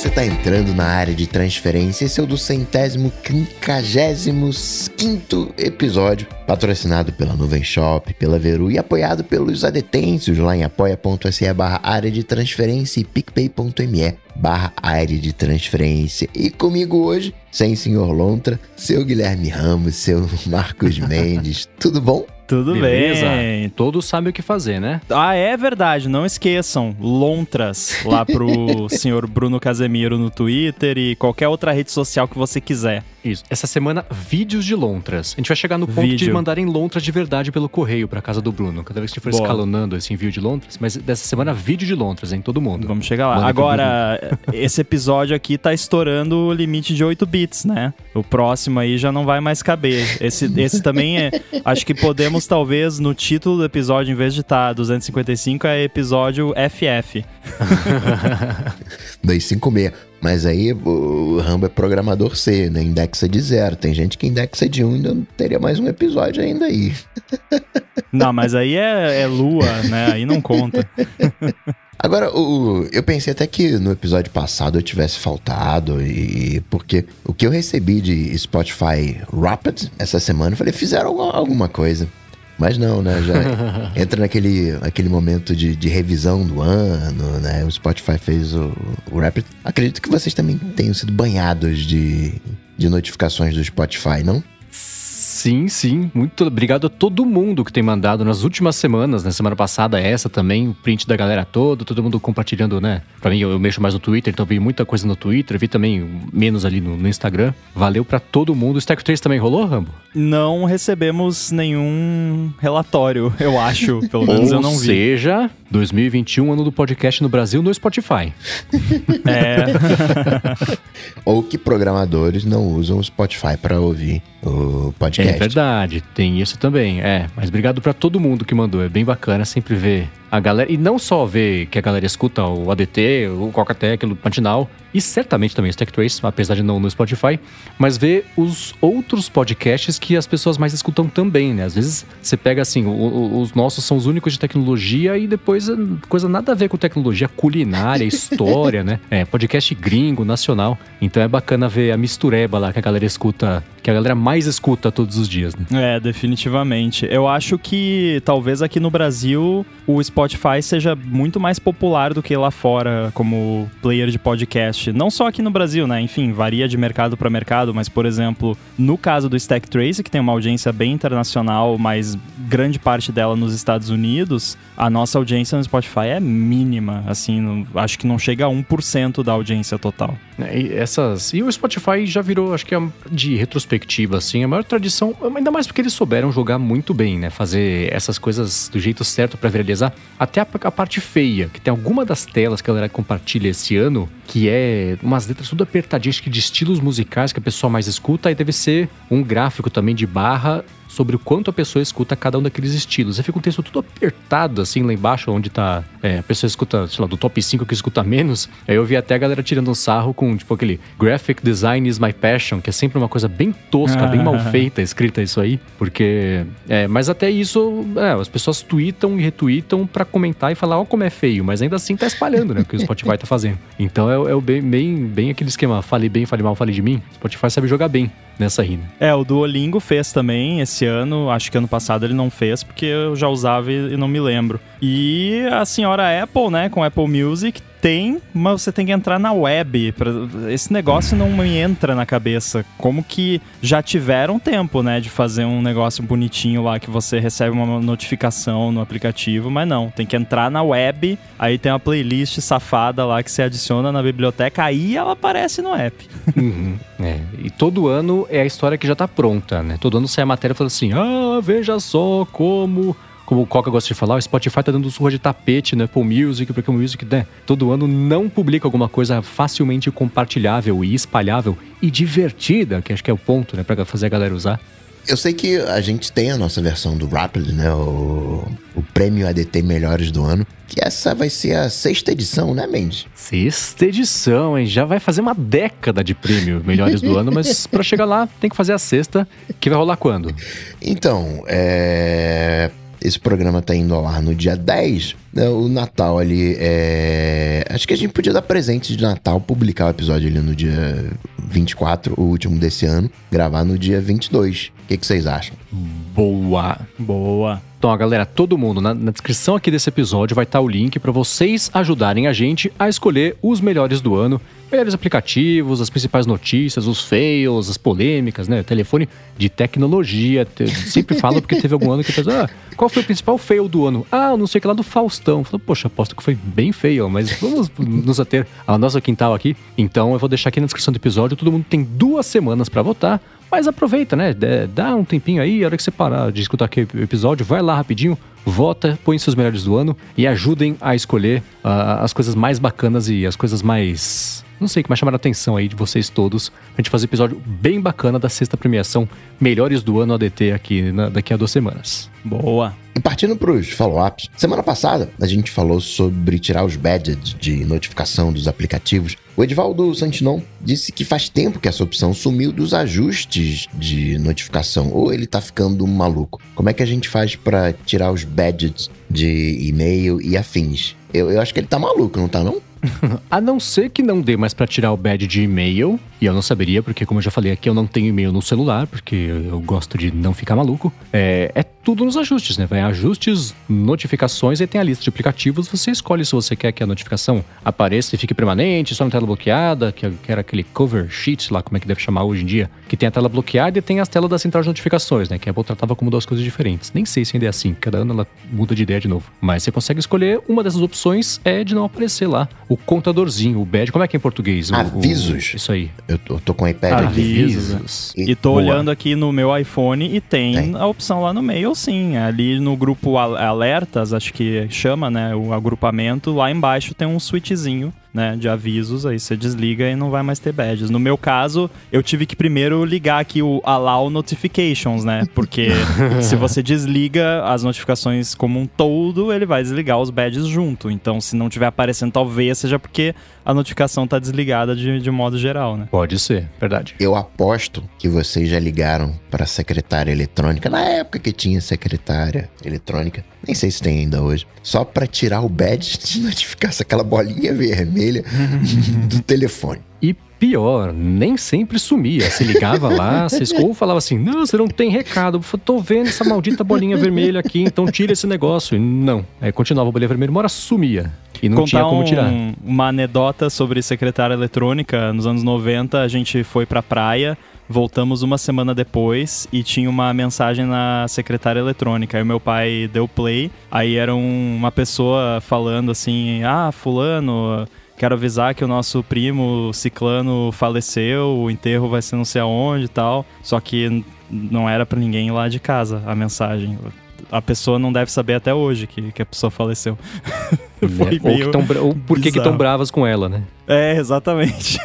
você está entrando na área de transferência. Esse é o do centésimo quinquagésimo quinto episódio, patrocinado pela Nuvem Shop, pela Veru e apoiado pelos adetêncios lá em apoia.se barra área de transferência e picpay.me barra área de transferência. E comigo hoje, sem senhor Lontra, seu Guilherme Ramos, seu Marcos Mendes. Tudo bom? Tudo Beleza. bem. Todos sabem o que fazer, né? Ah, é verdade. Não esqueçam. Lontras lá pro senhor Bruno Casemiro no Twitter e qualquer outra rede social que você quiser. Isso. Essa semana, vídeos de lontras. A gente vai chegar no ponto de Vídeo. mandarem lontras de verdade pelo correio pra casa do Bruno. Cada vez que a gente for Boa. escalonando esse envio de lontras. Mas dessa semana, vídeo de lontras, em todo mundo. Vamos chegar lá. Manda Agora, esse episódio aqui tá estourando o limite de 8 bits, né? O próximo aí já não vai mais caber. Esse, esse também é. Acho que podemos, talvez, no título do episódio, em vez de estar 255, é episódio FF. 256. Mas aí o Rambo é programador C, né? Indexa de zero. Tem gente que indexa de um, ainda teria mais um episódio ainda aí. Não, mas aí é, é lua, né? Aí não conta. Agora, o, eu pensei até que no episódio passado eu tivesse faltado, e porque o que eu recebi de Spotify Rapid essa semana, eu falei, fizeram alguma, alguma coisa. Mas não, né? Já entra naquele, naquele momento de, de revisão do ano, né? O Spotify fez o, o Rapid. Acredito que vocês também tenham sido banhados de, de notificações do Spotify, não? Sim, sim. Muito obrigado a todo mundo que tem mandado nas últimas semanas, na semana passada, essa também, o print da galera toda, todo mundo compartilhando, né? Pra mim, eu, eu mexo mais no Twitter, então vi muita coisa no Twitter, vi também menos ali no, no Instagram. Valeu pra todo mundo. O Stack 3 também rolou, Rambo? Não recebemos nenhum relatório, eu acho. Pelo menos Ou eu não vi. seja, 2021, ano do podcast no Brasil, no Spotify. É. Ou que programadores não usam o Spotify para ouvir o É podcast. verdade, tem isso também. É, mas obrigado pra todo mundo que mandou. É bem bacana sempre ver a galera. E não só ver que a galera escuta o ADT, o Coca-Tech, o Pantinal, e certamente também o Stack Trace, apesar de não no Spotify, mas ver os outros podcasts que as pessoas mais escutam também, né? Às vezes você pega assim, o- o- os nossos são os únicos de tecnologia e depois é coisa nada a ver com tecnologia, culinária, história, né? É, podcast gringo, nacional. Então é bacana ver a mistureba lá que a galera escuta, que a galera mais escuta todos os dias, né? É, definitivamente. Eu acho que talvez aqui no Brasil o Spotify seja muito mais popular do que lá fora como player de podcast. Não só aqui no Brasil, né? Enfim, varia de mercado para mercado, mas por exemplo, no caso do Stack Trace, que tem uma audiência bem internacional, mas grande parte dela nos Estados Unidos, a nossa audiência no Spotify é mínima, assim, não- acho que não chega a 1% da audiência total. É, E essas e o Spotify já virou, acho que é de retrospectiva assim, a maior tradição, ainda mais porque eles souberam jogar muito bem, né? Fazer essas coisas do jeito certo pra viralizar, até a, a parte feia, que tem alguma das telas que a galera compartilha esse ano, que é umas letras tudo apertadinhas que de estilos musicais que a pessoa mais escuta, aí deve ser um gráfico também de barra sobre o quanto a pessoa escuta cada um daqueles estilos. Aí fica um texto tudo apertado, assim, lá embaixo, onde tá. é, a pessoa escuta, sei lá, do top 5 que escuta menos. Aí eu vi até a galera tirando um sarro com, tipo, aquele Graphic Design is my passion, que é sempre uma coisa bem tosca, bem mal feita, escrita isso aí. Porque. É, mas até isso, é, as pessoas tweetam e retweetam pra comentar e falar, ó, como é feio, mas ainda assim tá espalhando, né? O que o Spotify tá fazendo. Então é, é o bem, bem, bem aquele esquema: fale bem, fale mal, fale de mim. Spotify sabe jogar bem nessa rima. É, o Duolingo fez também esse ano, acho que ano passado ele não fez, porque eu já usava e e não me lembro. E a senhora Apple, né, com Apple Music, tem, mas você tem que entrar na web. pra- Esse negócio não me entra na cabeça. Como que já tiveram tempo, né, de fazer um negócio bonitinho lá que você recebe uma notificação no aplicativo, mas não, tem que entrar na web, aí tem uma playlist safada lá que você adiciona na biblioteca, aí ela aparece no app. Uhum, é. E todo ano é a história que já tá pronta, né? Todo ano sai a matéria falando assim: ah, veja só como. Como o Coca gosta de falar, o Spotify tá dando surra de tapete no Apple Music, porque o Music, né? Todo ano não publica alguma coisa facilmente compartilhável e espalhável e divertida, que acho que é o ponto, né? Pra fazer a galera usar. Eu sei que a gente tem a nossa versão do Rapid, né? O, o prêmio ADT Melhores do Ano. Que essa vai ser a sexta edição, né, Mendes? Sexta edição, hein? Já vai fazer uma década de prêmio Melhores do Ano, mas pra chegar lá tem que fazer a sexta, que vai rolar quando? Então, é. Esse programa tá indo ao ar no dia 10, né, o Natal ali é. Acho que a gente podia dar presente de Natal, publicar o episódio ali no dia 24, o último desse ano, gravar no dia 22. O que, que vocês acham? Boa. Boa. Então, ó, galera, todo mundo, na, na descrição aqui desse episódio vai estar o link para vocês ajudarem a gente a escolher os melhores do ano. Melhores aplicativos, as principais notícias, os fails, as polêmicas, né? Telefone de tecnologia. Te- sempre falo porque teve algum ano que a pessoa, ah, qual foi o principal fail do ano? Ah, não sei o que lá do Faustão. Falei, poxa, aposto que foi bem fail, mas vamos nos ater ao nosso quintal aqui. Então, eu vou deixar aqui na descrição do episódio. Todo mundo tem duas semanas para votar. Mas aproveita, né? Dá um tempinho aí, a hora que você parar de escutar aqui o episódio, vai lá rapidinho, vota, põe seus melhores do ano e ajudem a escolher ah, as coisas mais bacanas e as coisas mais. Não sei, que mais chamaram a atenção aí de vocês todos. Pra gente fazer um episódio bem bacana da sexta premiação Melhores do Ano ADT aqui na- daqui a duas semanas. Boa. E partindo para os follow-ups, semana passada a gente falou sobre tirar os badges de notificação dos aplicativos. O Edivaldo Santinon disse que faz tempo que essa opção sumiu dos ajustes de notificação, ou ele tá ficando maluco. Como é que a gente faz para tirar os badges de e-mail e afins? Eu, eu acho que ele tá maluco, não tá não? A não ser que não dê mais pra tirar o badge de e-mail, e eu não saberia, porque como eu já falei aqui, eu não tenho e-mail no celular, porque eu gosto de não ficar maluco. É, é tudo nos ajustes, né? Vai ajustes, notificações, e tem a lista de aplicativos, você escolhe se você quer que a notificação apareça e fique permanente, só na tela bloqueada, que, que era aquele cover sheet lá, como é que deve chamar hoje em dia, que tem a tela bloqueada e tem as telas da central de notificações, né? Que a Apple tratava como duas coisas diferentes. Nem sei se ainda é assim, cada ano ela muda de ideia de novo. Mas você consegue escolher, uma dessas opções é de não aparecer lá o contadorzinho, o badge, como é que é em português? O- o- Avisos. isso aí. Eu tô, eu tô com o iPad aqui. Avisos. Avisos. E tô Boa. olhando aqui no meu iPhone e tem, Tem. a opção lá no meio, sim. Ali no grupo al- alertas, acho que chama, né? O agrupamento, lá embaixo tem um switchzinho, né? De avisos, aí você desliga e não vai mais ter badges. No meu caso, eu tive que primeiro ligar aqui o Allow Notifications, né? Porque se você desliga as notificações como um todo, ele vai desligar os badges junto. Então, se não tiver aparecendo, talvez seja porque a notificação tá desligada de, de modo geral, né? Pode ser, verdade. Eu aposto que vocês já ligaram para a secretária eletrônica, na época que tinha secretária eletrônica, nem sei se tem ainda hoje, só para tirar o badge de notificação, aquela bolinha vermelha do telefone. E pior, nem sempre sumia. Se ligava lá, ou falava assim: Não, você não tem recado. Eu tô vendo essa maldita bolinha vermelha aqui, então tira esse negócio. E não. Aí continuava a bolinha vermelha, uma hora sumia. E não tinha como um- tirar. uma anedota sobre secretária eletrônica. Nos anos 90, a gente foi pra praia, voltamos uma semana depois e tinha uma mensagem na secretária eletrônica. Aí o meu pai deu play, aí era um- uma pessoa falando assim: Ah, Fulano. Quero avisar que o nosso primo Ciclano faleceu, o enterro vai ser não sei aonde e tal. Só que não era pra ninguém lá de casa a mensagem. A pessoa não deve saber até hoje que, que a pessoa faleceu. Foi Né? Ou, meio que tão ou por que que bizarro. tão bravas com ela, né? É, exatamente.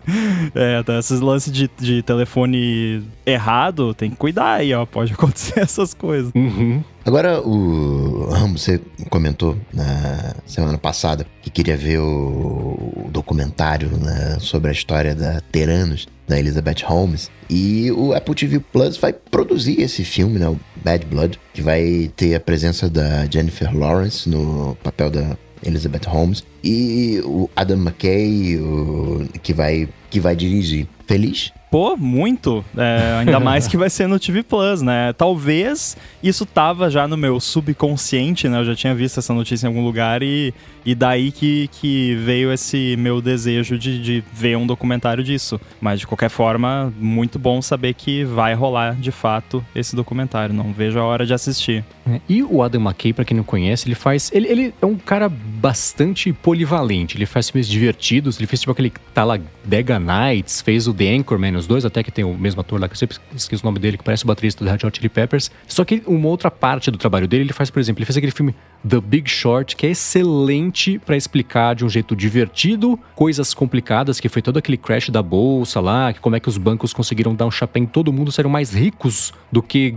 é, tá, esses lances de, de telefone errado, tem que cuidar aí, ó. Pode acontecer essas coisas. Uhum. Agora, o Ramos, você comentou na semana passada que queria ver o, o documentário né, sobre a história da Teranos, da Elizabeth Holmes. E o Apple TV Plus vai produzir esse filme, né, o Bad Blood, que vai ter a presença da Jennifer Lawrence no papel da Elizabeth Holmes e o Adam McKay, o- que, vai, que vai dirigir. Feliz? Pô, muito. É, ainda mais que vai ser no TV Plus, né? Talvez isso tava já no meu subconsciente, né? Eu já tinha visto essa notícia em algum lugar e, e daí que, que veio esse meu desejo de, de ver um documentário disso. Mas de qualquer forma, muito bom saber que vai rolar de fato esse documentário. Não vejo a hora de assistir. É, E o Adam McKay, pra quem não conhece, ele faz. Ele, ele é um cara bastante polivalente. Ele faz filmes divertidos. Ele fez tipo aquele Talladega Nights, fez o The Anchorman, os dois, até que tem o mesmo ator lá, que eu sempre esqueço o nome dele, que parece o baterista do Red Hot Chili Peppers. Só que uma outra parte do trabalho dele, ele faz, por exemplo, ele fez aquele filme The Big Short, que é excelente pra explicar de um jeito divertido coisas complicadas, que foi todo aquele crash da bolsa lá, que como é que os bancos conseguiram dar um chapéu em todo mundo, serão mais ricos do que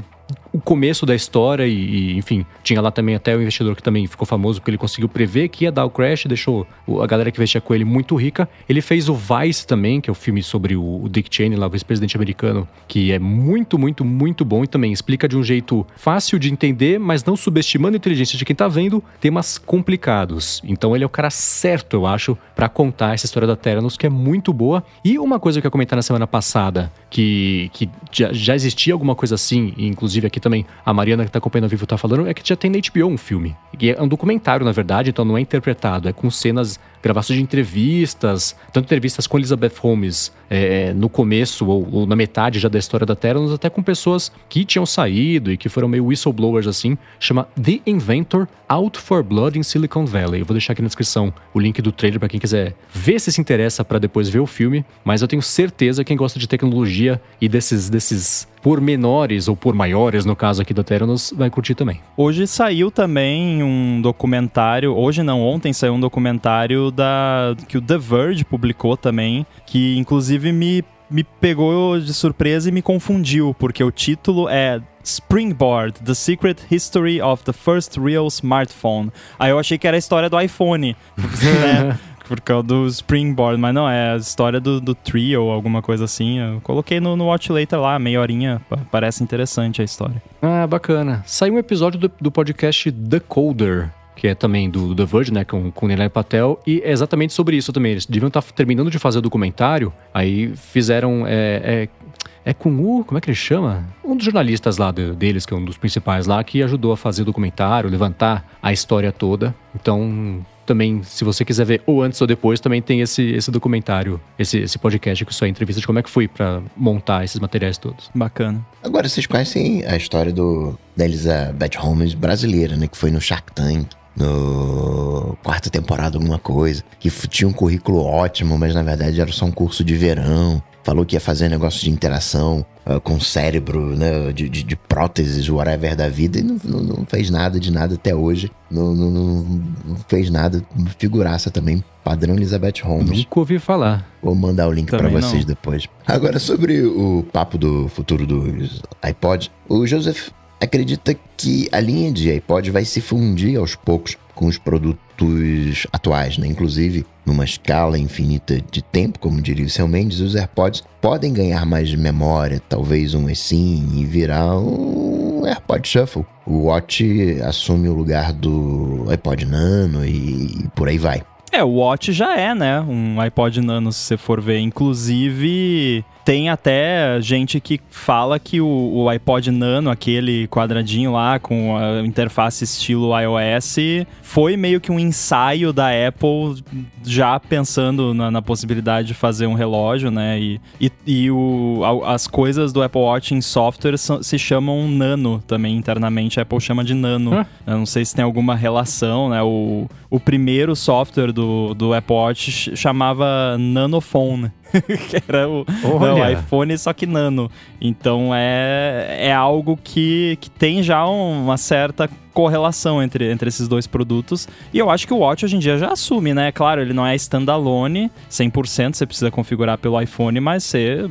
o começo da história e, e, enfim, tinha lá também até o investidor que também ficou famoso porque ele conseguiu prever que ia dar o crash, deixou a galera que investia com ele muito rica. Ele fez o Vice também, que é o filme sobre o, o Dick Cheney, lá o vice-presidente americano, que é muito, muito, muito bom e também explica de um jeito fácil de entender, mas não subestimando a inteligência de quem tá vendo temas complicados. Então ele é o cara certo, eu acho, para contar essa história da Theranos, que é muito boa. E uma coisa que eu comentei na semana passada, que, que já, já existia alguma coisa assim, e inclusive aqui também a Mariana que tá acompanhando ao vivo tá falando, é que já tem na HBO um filme. E é um documentário, na verdade, então não é interpretado, é com cenas gravações de entrevistas, tanto entrevistas com Elizabeth Holmes é, no começo ou, ou, na metade já da história da Terra, até com pessoas que tinham saído e que foram meio whistleblowers assim, chama The Inventor Out for Blood in Silicon Valley. Eu vou deixar aqui na descrição o link do trailer para quem quiser ver se se interessa para depois ver o filme, mas eu tenho certeza que quem gosta de tecnologia e desses desses por menores ou por maiores, no caso aqui da Theranos, vai curtir também. Hoje saiu também um documentário, hoje não, ontem saiu um documentário da que o The Verge publicou também, que inclusive me me pegou de surpresa e me confundiu, porque o título é Springboard: The Secret History of the First Real Smartphone. Aí eu achei que era a história do iPhone, né? por causa do Springboard, mas não, é a história do, do Trio ou alguma coisa assim. Eu coloquei no, no Watch Later lá, meia horinha, parece interessante a história. Ah, bacana. Saiu um episódio do, do podcast The Coder, que é também do The Verge, né, com, com Nilay Patel, e é exatamente sobre isso também. Eles deviam estar terminando de fazer o documentário, aí fizeram. É, é, é com o. Como é que ele chama? Um dos jornalistas lá de, deles, que é um dos principais lá, que ajudou a fazer o documentário, levantar a história toda. Então, também, se você quiser ver ou antes ou depois, também tem esse, esse documentário, esse, esse podcast com sua entrevista de como é que foi para montar esses materiais todos. Bacana. Agora, vocês conhecem a história do, da Elizabeth Holmes brasileira, né? Que foi no Shark Tank no quarta temporada alguma coisa, que tinha um currículo ótimo, mas na verdade era só um curso de verão. Falou que ia fazer negócio de interação uh, com o cérebro, né, de, de, de, próteses, whatever da vida, e não, não, não, fez nada de nada até hoje. Não, não, fez nada. Figuraça também, padrão Elizabeth Holmes. Nunca ouvi falar. Vou mandar o link para vocês depois. Agora, sobre o papo do futuro dos iPods, o Joseph acredita que a linha de iPod vai se fundir aos poucos com os produtos atuais, né? Inclusive, numa escala infinita de tempo, como diria o seu Mendes, os AirPods podem ganhar mais memória, talvez um eSIM e virar um AirPod Shuffle. O Watch assume o lugar do iPod Nano e por aí vai. É, o Watch já é, né? Um iPod Nano, se você for ver. Inclusive, tem até gente que fala que o, o, iPod Nano, aquele quadradinho lá com a interface estilo iOS, foi meio que um ensaio da Apple já pensando na, na possibilidade de fazer um relógio, né? E, e, e o, as coisas do Apple Watch em software se chamam Nano também internamente. A Apple chama de Nano. Hã? Eu não sei se tem alguma relação, né? O, o primeiro software do, do Apple Watch chamava Nanophone. que era o, não, iPhone, só que nano. Então é, é algo que, que tem já uma certa correlação entre, entre esses dois produtos. E eu acho que o Watch hoje em dia já assume, né? Claro, ele não é standalone 100%, você precisa configurar pelo iPhone, mas você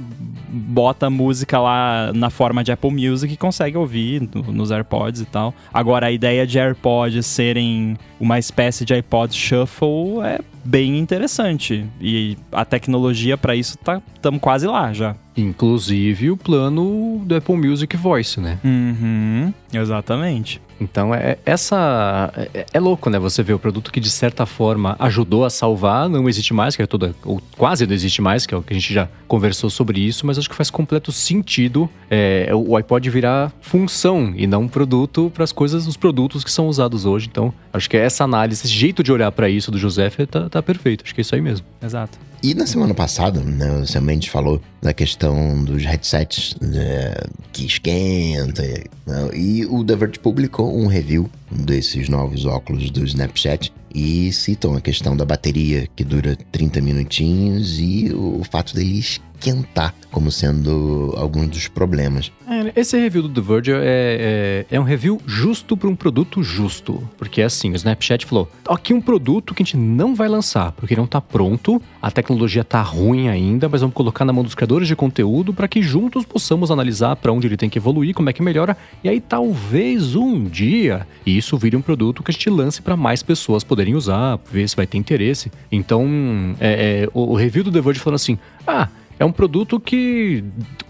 bota música lá na forma de Apple Music e consegue ouvir nos AirPods e tal. Agora, a ideia de AirPods serem uma espécie de iPod Shuffle é bem interessante. E a tecnologia para isso tá estamos quase lá já. Inclusive o plano do Apple Music Voice, né? Uhum, exatamente. Então é essa é, é, louco, né? Você vê o produto que de certa forma ajudou a salvar, não existe mais, que é toda ou quase não existe mais, que é o que a gente já conversou sobre isso, mas acho que faz completo sentido é, o iPod virar função e não produto para as coisas, os produtos que são usados hoje. Então acho que essa análise, esse jeito de olhar para isso do José tá, tá perfeito. Acho que é isso aí mesmo. Exato. E na semana passada, né, o Sam Mendes falou da questão dos headsets né, que esquenta. Né, e o The Verge publicou um review desses novos óculos do Snapchat e citam a questão da bateria, que dura 30 minutinhos, e o fato dele esquentar como sendo algum dos problemas. É, esse review do The Verge é, é, é um review justo para um produto justo. Porque é assim, o Snapchat falou: aqui um produto que a gente não vai lançar, porque não está pronto, a tecnologia está ruim ainda, mas vamos colocar na mão dos criadores de conteúdo para que juntos possamos analisar para onde ele tem que evoluir, como é que melhora, e aí talvez um dia isso vire um produto que a gente lance para mais pessoas poderem usar, ver se vai ter interesse. Então, é, é, o, review do The Verge falando assim: ah, é um produto que,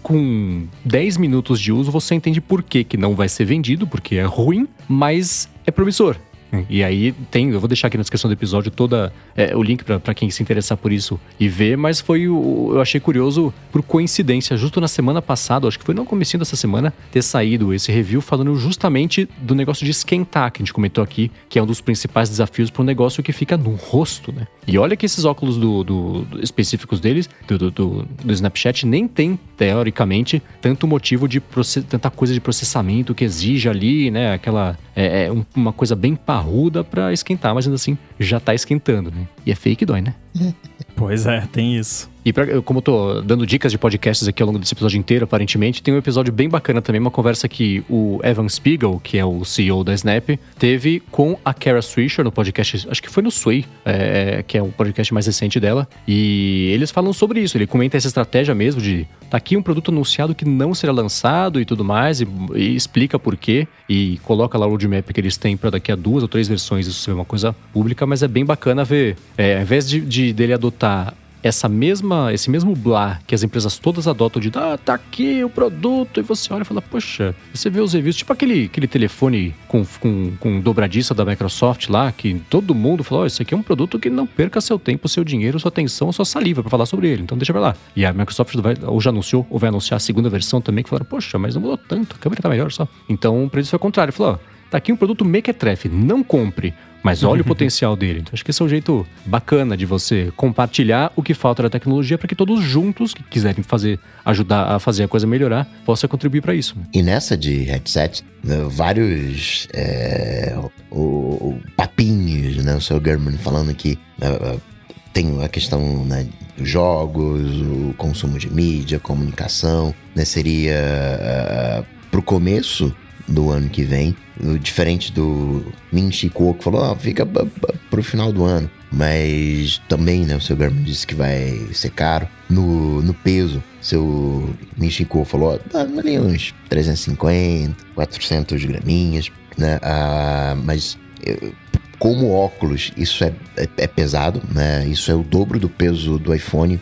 com 10 minutos de uso, você entende por que, que não vai ser vendido, porque é ruim, mas é promissor. E aí tem, eu vou deixar aqui na descrição do episódio toda é, o link para quem se interessar por isso e ver, mas foi o, eu achei curioso por coincidência, justo na semana passada, acho que foi no comecinho dessa semana, ter saído esse review falando justamente do negócio de esquentar, que a gente comentou aqui, que é um dos principais desafios para um negócio que fica no rosto, né? E olha que esses óculos do, do, do específicos deles, do, do, Snapchat, nem tem, teoricamente, tanto motivo de tanta coisa de processamento que exige ali, né? Aquela. É, é uma coisa bem parruda para esquentar, mas ainda assim já tá esquentando, né? E é fake dói, né? Pois é, tem isso. E pra, como eu tô dando dicas de podcasts aqui ao longo desse episódio inteiro, aparentemente, tem um episódio bem bacana também, uma conversa que o Evan Spiegel, que é o CEO da Snap, teve com a Kara Swisher no podcast, acho que foi no Sway, é, que é o podcast mais recente dela. E eles falam sobre isso. Ele comenta essa estratégia mesmo de tá aqui um produto anunciado que não será lançado e tudo mais, e, e explica por quê, e coloca lá o roadmap que eles têm para daqui a duas ou três versões isso ser uma coisa pública, mas é bem bacana ver, é, ao invés de, de dele adotar essa mesma, esse mesmo blá que as empresas todas adotam de ah, tá aqui o produto, e você olha e fala, poxa, você vê os reviews, tipo aquele, aquele telefone com, com, com dobradiça da Microsoft lá, que todo mundo falou, oh, isso aqui é um produto que não perca seu tempo, seu dinheiro, sua atenção, sua saliva para falar sobre ele, então deixa pra lá. E a Microsoft vai, ou já anunciou, ou vai anunciar a segunda versão também, que falaram, poxa, mas não mudou tanto, a câmera tá melhor só. Então, pra isso foi o contrário, falou, oh, tá aqui um produto mequetrefe, não compre. Mas olha o potencial dele. Então, acho que esse é um jeito bacana de você compartilhar o que falta da tecnologia para que todos juntos que quiserem fazer, ajudar a fazer a coisa melhorar, possam contribuir para isso. E nessa de headset, né, vários é, o, o, papinhos, né? O seu German falando que uh, tem a questão né, dos jogos, o consumo de mídia, comunicação, né? Seria uh, pro começo do ano que vem. Diferente do Min Chico, que falou, ah, fica pro final do ano. Mas também, né, o seu Garmin disse que vai ser caro. No, no peso, seu Min Chico falou, ah, ali uns 350, 400 graminhas, né? Ah, mas como óculos, isso é, é, é, pesado, né? Isso é o dobro do peso do iPhone.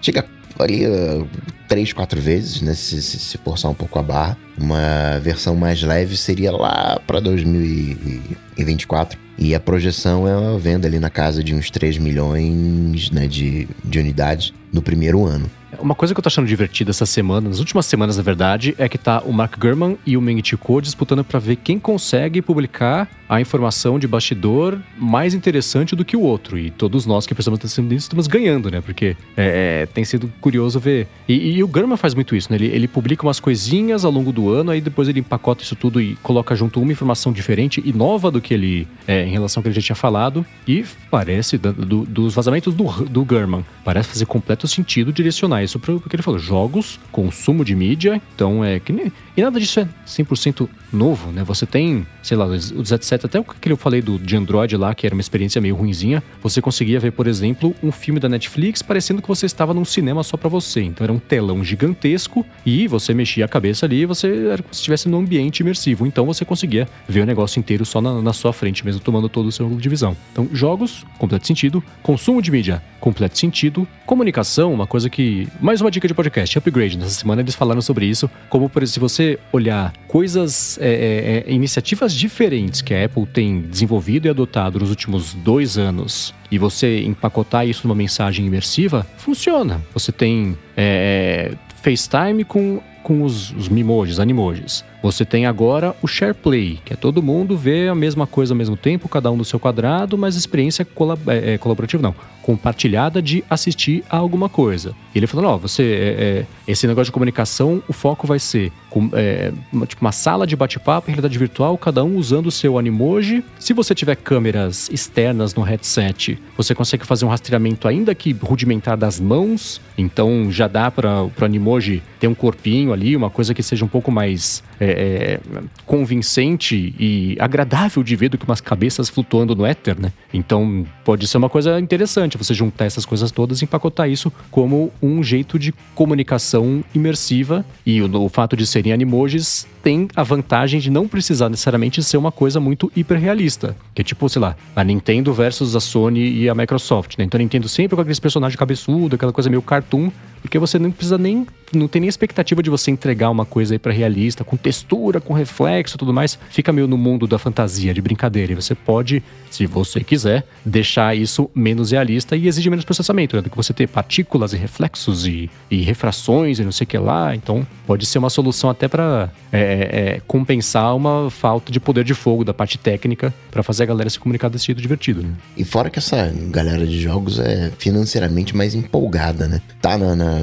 Chega ali uh, três, quatro vezes, né? Se, se, se, forçar um pouco a barra. Uma versão mais leve seria lá para 2024. E a projeção é uma venda ali na casa de uns 3 milhões né, de, de unidades no primeiro ano. Uma coisa que eu tô achando divertida essa semana, nas últimas semanas, na verdade, é que tá o Mark Gurman e o Meng Chico disputando para ver quem consegue publicar a informação de bastidor mais interessante do que o outro. E todos nós que prestamos atenção nisso estamos ganhando, né? Porque é, é, tem sido curioso ver. E, e o Gurman faz muito isso, né? Ele, ele, publica umas coisinhas ao longo do ano, aí depois ele empacota isso tudo e coloca junto uma informação diferente e nova do que ele, é, em relação ao que ele já tinha falado. E parece, do, dos vazamentos do, do Gurman, parece fazer completo sentido direcionar isso para o que ele falou: jogos, consumo de mídia. Então é que nem. E nada disso é 100% novo, né? Você tem, sei lá, o 17, até o que eu falei do, de Android lá, que era uma experiência meio ruinzinha. Você conseguia ver, por exemplo, um filme da Netflix parecendo que você estava num cinema só para você. Então era um telão gigantesco e você mexia a cabeça ali e você era como se estivesse num ambiente imersivo. Então você conseguia ver o negócio inteiro só na, na sua frente, mesmo tomando todo o seu ângulo de visão. Então, jogos, completo sentido. Consumo de mídia, completo sentido. Comunicação, uma coisa que. Mais uma dica de podcast, upgrade. Nessa semana eles falaram sobre isso. Como, por exemplo, se você olhar coisas, é, é, é, iniciativas diferentes que a Apple tem desenvolvido e adotado nos últimos dois anos e você empacotar isso numa mensagem imersiva, funciona. Você tem é, é FaceTime com, com os, os Mimojis, Animojis. Você tem agora o SharePlay, que é todo mundo vê a mesma coisa ao mesmo tempo, cada um no seu quadrado, mas experiência colab é, é, colaborativa não, compartilhada de assistir a alguma coisa. E ele falou, ó, você, é, é, esse negócio de comunicação, o foco vai ser com, é, uma, tipo uma sala de bate-papo realidade virtual, cada um usando o seu Animoji. Se você tiver câmeras externas no headset, você consegue fazer um rastreamento ainda que rudimentar das mãos. Então já dá para o Animoji ter um corpinho ali, uma coisa que seja um pouco mais é, é, convincente e agradável de ver do que umas cabeças flutuando no éter, né? Então pode ser uma coisa interessante você juntar essas coisas todas e empacotar isso como um jeito de comunicação imersiva. E o, o fato de serem animojis tem a vantagem de não precisar necessariamente ser uma coisa muito hiperrealista. Que é tipo, sei lá, a Nintendo versus a Sony e a Microsoft, né? Então a Nintendo sempre com aqueles personagens cabeçudo, aquela coisa meio cartoon, porque você não precisa nem não tem nem expectativa de você entregar uma coisa aí para realista, com textura, com reflexo tudo mais. Fica meio no mundo da fantasia, de brincadeira. E você pode, se você quiser, deixar isso menos realista e exige menos processamento, né? Do que você ter partículas e reflexos e, e refrações e não sei o que lá. Então, pode ser uma solução até para é, é, compensar uma falta de poder de fogo da parte técnica para fazer a galera se comunicar desse jeito divertido, né? E fora que essa galera de jogos é financeiramente mais empolgada, né? Tá na, na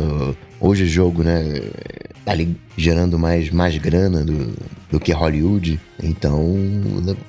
hoje o jogo, né, tá ali gerando mais, mais grana do, do que Hollywood. Então,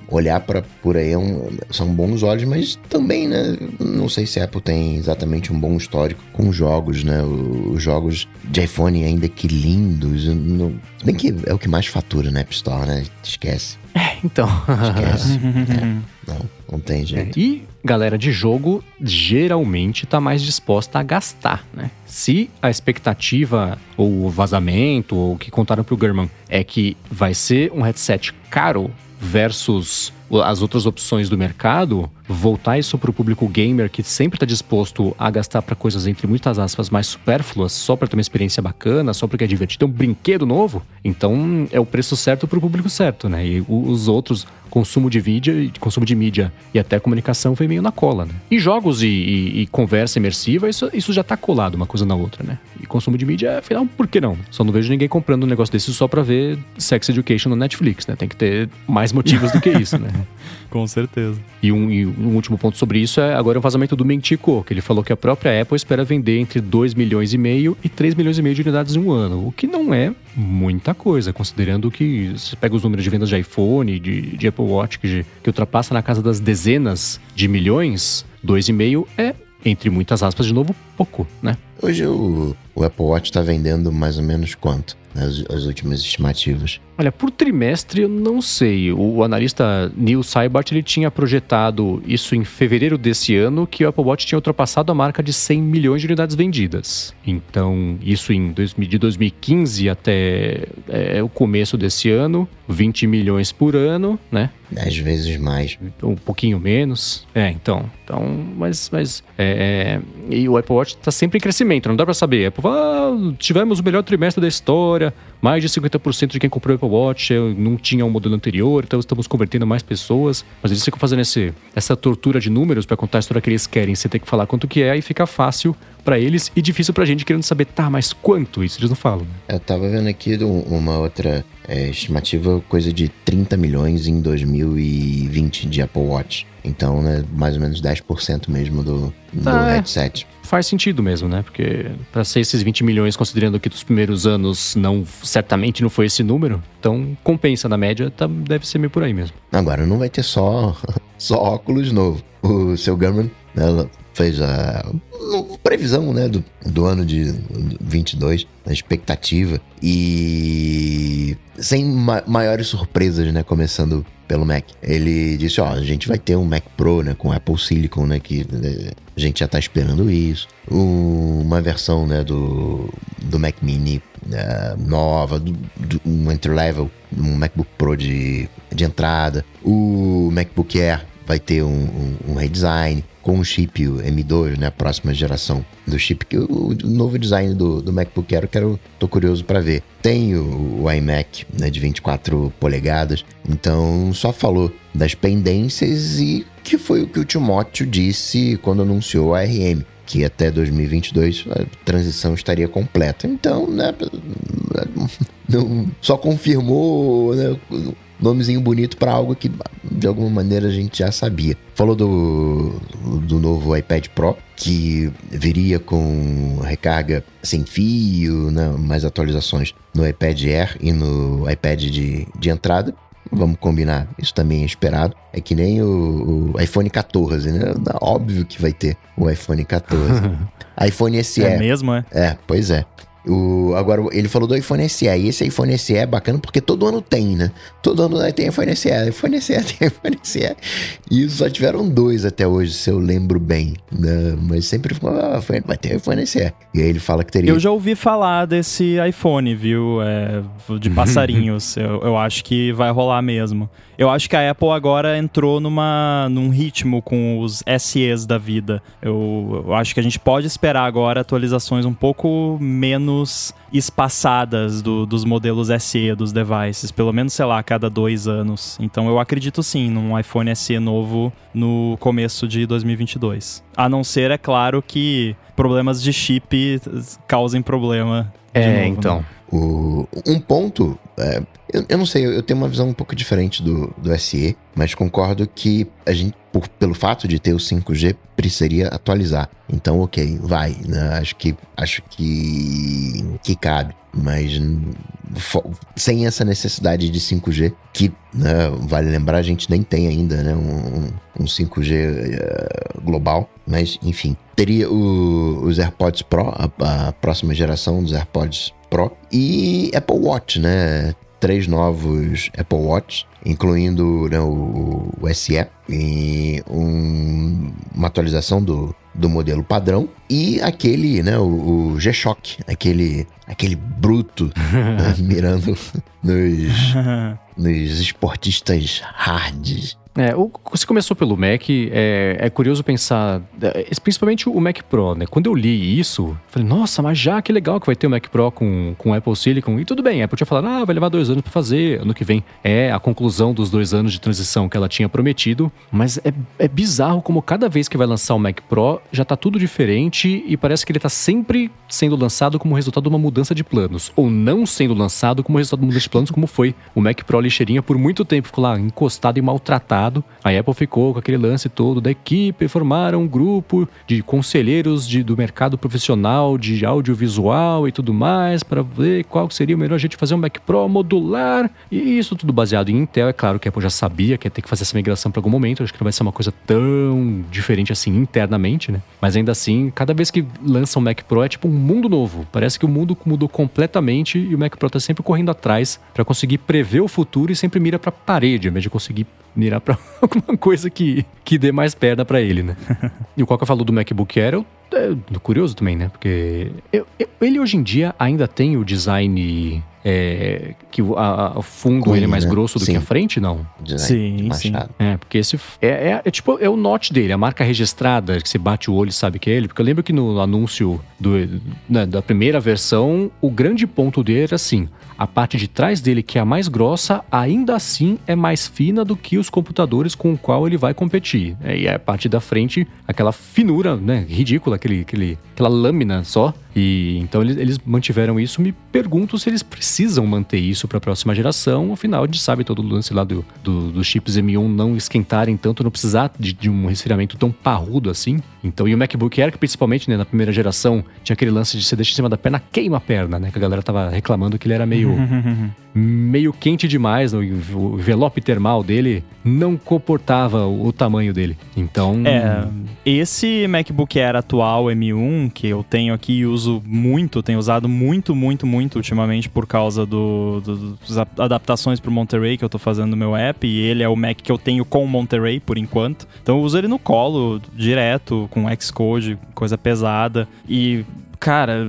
olhar para por aí é um, são bons olhos, mas também, né, não sei se a Apple tem exatamente um bom histórico com jogos, né, os jogos de iPhone ainda que lindos, não, bem que é o que mais fatura, né, App Store, né, esquece. É, então. Esquece. é, não, não tem jeito. E galera de jogo geralmente está mais disposta a gastar, né? Se a expectativa ou o vazamento ou o que contaram pro German é que vai ser um headset caro versus as outras opções do mercado, voltar isso para o público gamer que sempre está disposto a gastar para coisas entre muitas aspas mais supérfluas, só para ter uma experiência bacana, só porque é divertido, é um brinquedo novo, então é o preço certo para o público certo, né? E os outros consumo de mídia, consumo de mídia e até comunicação foi meio na cola, né? E jogos e, e, e conversa imersiva, isso, isso já tá colado uma coisa na outra, né? E consumo de mídia, afinal, por que não? Só não vejo ninguém comprando um negócio desse só pra ver Sex Education no Netflix, né? Tem que ter mais motivos do que isso, né? Com certeza. E um, e um, último ponto sobre isso é agora o vazamento do Mentico, que ele falou que a própria Apple espera vender entre 2 milhões e meio e 3 milhões e meio de unidades em um ano, o que não é muita coisa, considerando que você pega os números de vendas de iPhone, de, de Apple Watch, que, que ultrapassa na casa das dezenas de milhões, 2,5 é, entre muitas aspas, de novo, pouco, né? Hoje o, o Apple Watch está vendendo mais ou menos quanto? As, as últimas estimativas. Olha, por trimestre eu não sei. O analista Neil Seibart ele tinha projetado isso em fevereiro desse ano, que o Apple Watch tinha ultrapassado a marca de 100 milhões de unidades vendidas. Então, isso em dois, de 2015 até é, o começo desse ano, 20 milhões por ano, né? Dez vezes mais. Um pouquinho menos. É, então. Então, mas. mas é, é, e o Apple Watch está sempre em crescimento, não dá para saber. Ah, tivemos o melhor trimestre da história, mais de 50% de quem comprou o Apple Watch não tinha um modelo anterior, então estamos convertendo mais pessoas. Mas eles ficam fazendo esse, essa tortura de números para contar a história que eles querem. Você tem que falar quanto que é e fica fácil para eles e difícil pra gente querendo saber, tá, mas quanto? Isso eles não falam. Eu tava vendo aqui uma outra é, estimativa, coisa de 30 milhões em 2020 de Apple Watch. Então, né, mais ou menos 10% mesmo do, do ah, headset. É. Faz sentido mesmo, né? Porque para ser esses 20 milhões, considerando que dos primeiros anos não certamente não foi esse número, então compensa na média, tá, deve ser meio por aí mesmo. Agora não vai ter só só óculos novo. O seu Gurman né, fez a previsão né, do, do ano de 22, a expectativa, e sem ma maiores surpresas, né, começando pelo Mac. Ele disse, ó, a gente vai ter um Mac Pro, né, com Apple Silicon, né, que né, a gente já tá esperando isso. uma versão, né, do, do Mac Mini uh, nova, do, do, um entry-level, um MacBook Pro de, de entrada. O MacBook Air vai ter um, um, um redesign com o chip M2, né, a próxima geração do chip, que o, o novo design do, do MacBook Air, quero, tô curioso para ver. Tem o, o iMac né, de 24 polegadas, então só falou das pendências e que foi o que o Timóteo disse quando anunciou a RM que até 2022 a transição estaria completa. Então, né, não, só confirmou né, nomezinho bonito para algo que de alguma maneira a gente já sabia. Falou do, do novo iPad Pro, que viria com recarga sem fio, né, mais atualizações no iPad Air e no iPad de, de entrada. Vamos combinar, isso também é esperado. É que nem o, o iPhone 14, né? Óbvio que vai ter o iPhone 14. iPhone SE. É mesmo, é? É, pois é. O, agora, ele falou do iPhone SE. E esse iPhone SE é bacana porque todo ano tem, né? Todo ano tem iPhone SE. iPhone SE tem iPhone SE. E só tiveram dois até hoje, se eu lembro bem. Né? Mas sempre ficou, ah, vai ter iPhone SE. E aí ele fala que teria. Eu já ouvi falar desse iPhone, viu? É, de passarinhos. eu, eu acho que vai rolar mesmo. Eu acho que a Apple agora entrou numa, num ritmo com os SEs da vida. Eu, eu acho que a gente pode esperar agora atualizações um pouco menos espaçadas do, dos modelos SE dos devices, pelo menos, sei lá, a cada dois anos. Então eu acredito sim num iPhone SE novo no começo de 2022. A não ser, é claro, que problemas de chip causem problema. É, novo, né? então. Né? O, um ponto, é, eu, eu, não sei, eu tenho uma visão um pouco diferente do, do SE, mas concordo que a gente, por, pelo fato de ter o 5G, precisaria atualizar. Então, ok, vai, né? acho que acho que, que cabe, mas sem essa necessidade de 5G, que né, vale lembrar, a gente nem tem ainda né, um, um 5G uh, eh, global, mas enfim, teria o, os AirPods Pro, a, a próxima geração dos AirPods Pro e Apple Watch, né? Três novos Apple Watch, incluindo né, o, o, SE e um, uma atualização do, do modelo padrão e aquele, né, o, o G-Shock, aquele, aquele bruto né, mirando nos, nos esportistas hards é, você começou pelo Mac, é, é, curioso pensar, é, principalmente o Mac Pro, né? Quando eu li isso, falei, nossa, mas já que legal que vai ter o Mac Pro com, com Apple Silicon. E tudo bem, a Apple tinha falado, ah, vai levar dois anos para fazer, ano que vem. É a conclusão dos dois anos de transição que ela tinha prometido, mas é, é bizarro como cada vez que vai lançar o Mac Pro, já tá tudo diferente e parece que ele tá sempre sendo lançado como resultado de uma mudança de planos, ou não sendo lançado como resultado de uma mudança de planos, como foi o Mac Pro lixeirinha por muito tempo, ficou lá encostado e maltratado a Apple ficou com aquele lance todo da equipe, formaram um grupo de conselheiros de, do mercado profissional de audiovisual e tudo mais para ver qual seria o melhor jeito de fazer um Mac Pro modular. E isso tudo baseado em Intel. É claro que a Apple já sabia que ia ter que fazer essa migração para algum momento. Acho que não vai ser uma coisa tão diferente assim internamente, né? Mas ainda assim, cada vez que lança um Mac Pro é tipo um mundo novo. Parece que o mundo mudou completamente e o Mac Pro tá sempre correndo atrás para conseguir prever o futuro e sempre mira para parede, ao invés de conseguir mirar para alguma coisa que, que dê mais perna para ele, né? e o Coca falou do MacBook Air, eu, é curioso também, né? Porque eu, eu, ele hoje em dia ainda tem o design é, que a, o fundo Cunha, ele é mais né? grosso do sim. que a frente, não? Design sim, sim. É, porque esse é, é, é, tipo é o note dele, a marca registrada que você bate o olho e sabe que é ele. Porque eu lembro que no anúncio do, né, da primeira versão, o grande ponto dele era assim: a parte de trás dele, que é a mais grossa, ainda assim é mais fina do que os computadores com o qual ele vai competir. É, e a parte da frente, aquela finura, né, ridícula, aquele, aquele, aquela lâmina só. E então eles, eles mantiveram isso. Me pergunto se eles precisam manter isso para a próxima geração. Afinal, a gente sabe todo o lance lá do, do, dos chips M1 não esquentarem tanto, não precisar de, de, um resfriamento tão parrudo assim. Então, e o MacBook Air, que principalmente né, na primeira geração, tinha aquele lance de você deixar em cima da perna, queima a perna, né? Que a galera tava reclamando que ele era meio meio quente demais, o envelope termal dele não comportava o tamanho dele. Então. É, esse MacBook Air atual M1, que eu tenho aqui e uso muito, tenho usado muito, muito, muito ultimamente por causa do, do, das adaptações pro Monterey que eu tô fazendo no meu app, e ele é o Mac que eu tenho com o Monterey por enquanto. Então eu uso ele no colo, direto, com Xcode, coisa pesada. E cara,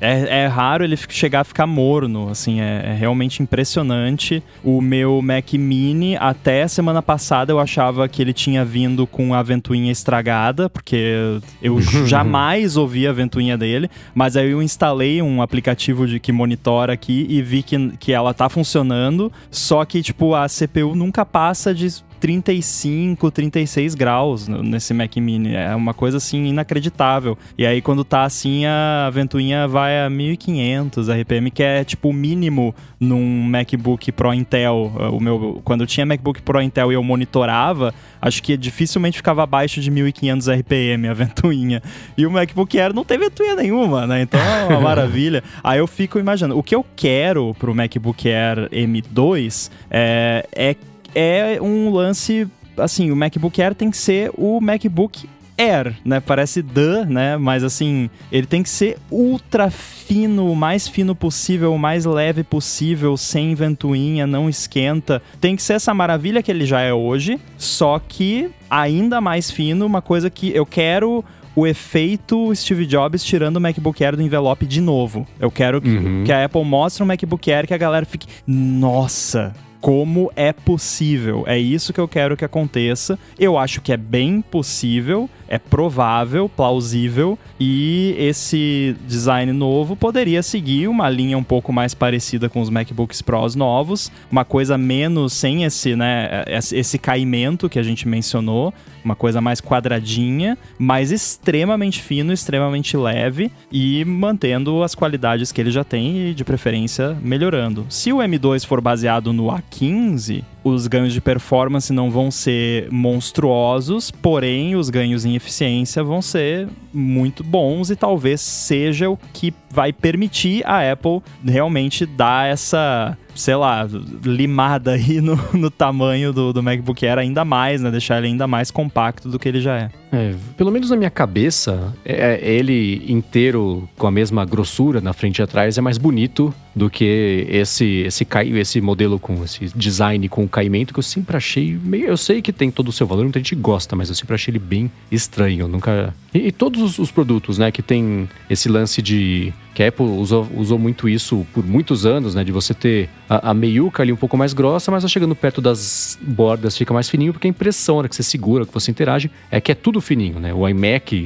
é, é, raro ele chegar a ficar morno, assim, é, é, realmente impressionante. O meu Mac Mini, até semana passada, eu achava que ele tinha vindo com a ventoinha estragada, porque eu jamais ouvi a ventoinha dele, mas aí eu instalei um aplicativo de que monitora aqui e vi que, que ela tá funcionando, só que, tipo, a CPU nunca passa de 35, 36 graus nesse Mac Mini. É uma coisa assim inacreditável. E aí quando tá assim, a ventoinha vai a 1500 RPM, que é tipo o mínimo num MacBook Pro Intel. O meu, quando eu tinha MacBook Pro Intel e eu monitorava, acho que dificilmente ficava abaixo de 1500 RPM a ventoinha. E o MacBook Air não tem ventoinha nenhuma, né? Então é uma maravilha. Aí eu fico imaginando, o que eu quero pro MacBook Air M2 é, é, é um lance assim, o MacBook Air tem que ser o MacBook Air, né? Parece the, né? Mas assim, ele tem que ser ultra fino, o mais fino possível, o mais leve possível, sem ventoinha, não esquenta. Tem que ser essa maravilha que ele já é hoje, só que ainda mais fino, uma coisa que eu quero o efeito Steve Jobs tirando o MacBook Air do envelope de novo. Eu quero que, uhum. que a Apple mostre um MacBook Air que a galera fique, nossa, como é possível. É isso que eu quero que aconteça. Eu acho que é bem possível, é provável, plausível e esse design novo poderia seguir uma linha um pouco mais parecida com os MacBooks Pros novos, uma coisa menos sem esse, né, esse caimento que a gente mencionou, uma coisa mais quadradinha, mas extremamente fino, extremamente leve e mantendo as qualidades que ele já tem e de preferência melhorando. Se o M2 for baseado no A15, os ganhos de performance não vão ser monstruosos, porém os ganhos em eficiência vão ser muito bons e talvez seja o que vai permitir a Apple realmente dar essa sei lá, limada aí no, no tamanho do, do MacBook Air ainda mais, né? Deixar ele ainda mais compacto do que ele já é. É, pelo menos na minha cabeça, é, é, ele inteiro com a mesma grossura na frente e atrás é mais bonito do que esse esse esse modelo com esse design com caimento que eu sempre achei meio, eu sei que tem todo o seu valor, muita gente gosta, mas eu sempre achei ele bem estranho, eu nunca e, e todos os, os, produtos, né, que tem esse lance de que a Apple usou, usou muito isso por muitos anos, né? De você ter a, a meiuca ali um pouco mais grossa, mas chegando perto das bordas fica mais fininho, porque a impressão, né, que você segura, que você interage, é que é tudo fininho, né? O iMac,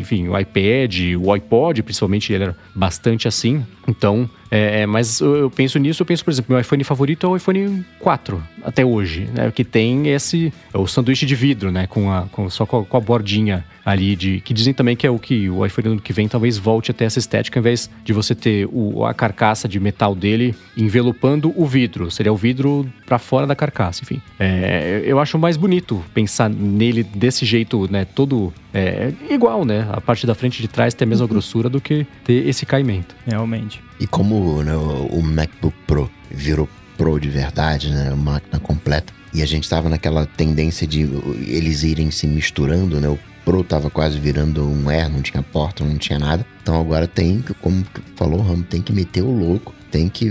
enfim, o iPad, o iPod, principalmente, ele era bastante assim. Então, é, é mas eu penso nisso, eu penso, por exemplo, meu iPhone favorito é o iPhone 4, até hoje, né? Que tem esse, é o sanduíche de vidro, né? Com a, com, só com a, com a bordinha ali de que dizem também que é o que o iPhone ano que vem talvez volte até essa estética, ao invés de você ter o, a carcaça de metal dele envelopando o vidro, seria o vidro para fora da carcaça, enfim. É, eu acho mais bonito pensar nele desse jeito, né, todo é, igual, né? A parte da frente e de trás tem a mesma uhum. grossura do que ter esse caimento. Realmente. E como né, o MacBook Pro virou Pro de verdade, né, máquina completa, e a gente estava naquela tendência de eles irem se misturando, né? O Pro tava quase virando um Air, não tinha porta, não tinha nada. Então agora tem, como falou o Ram, tem que meter o louco, tem que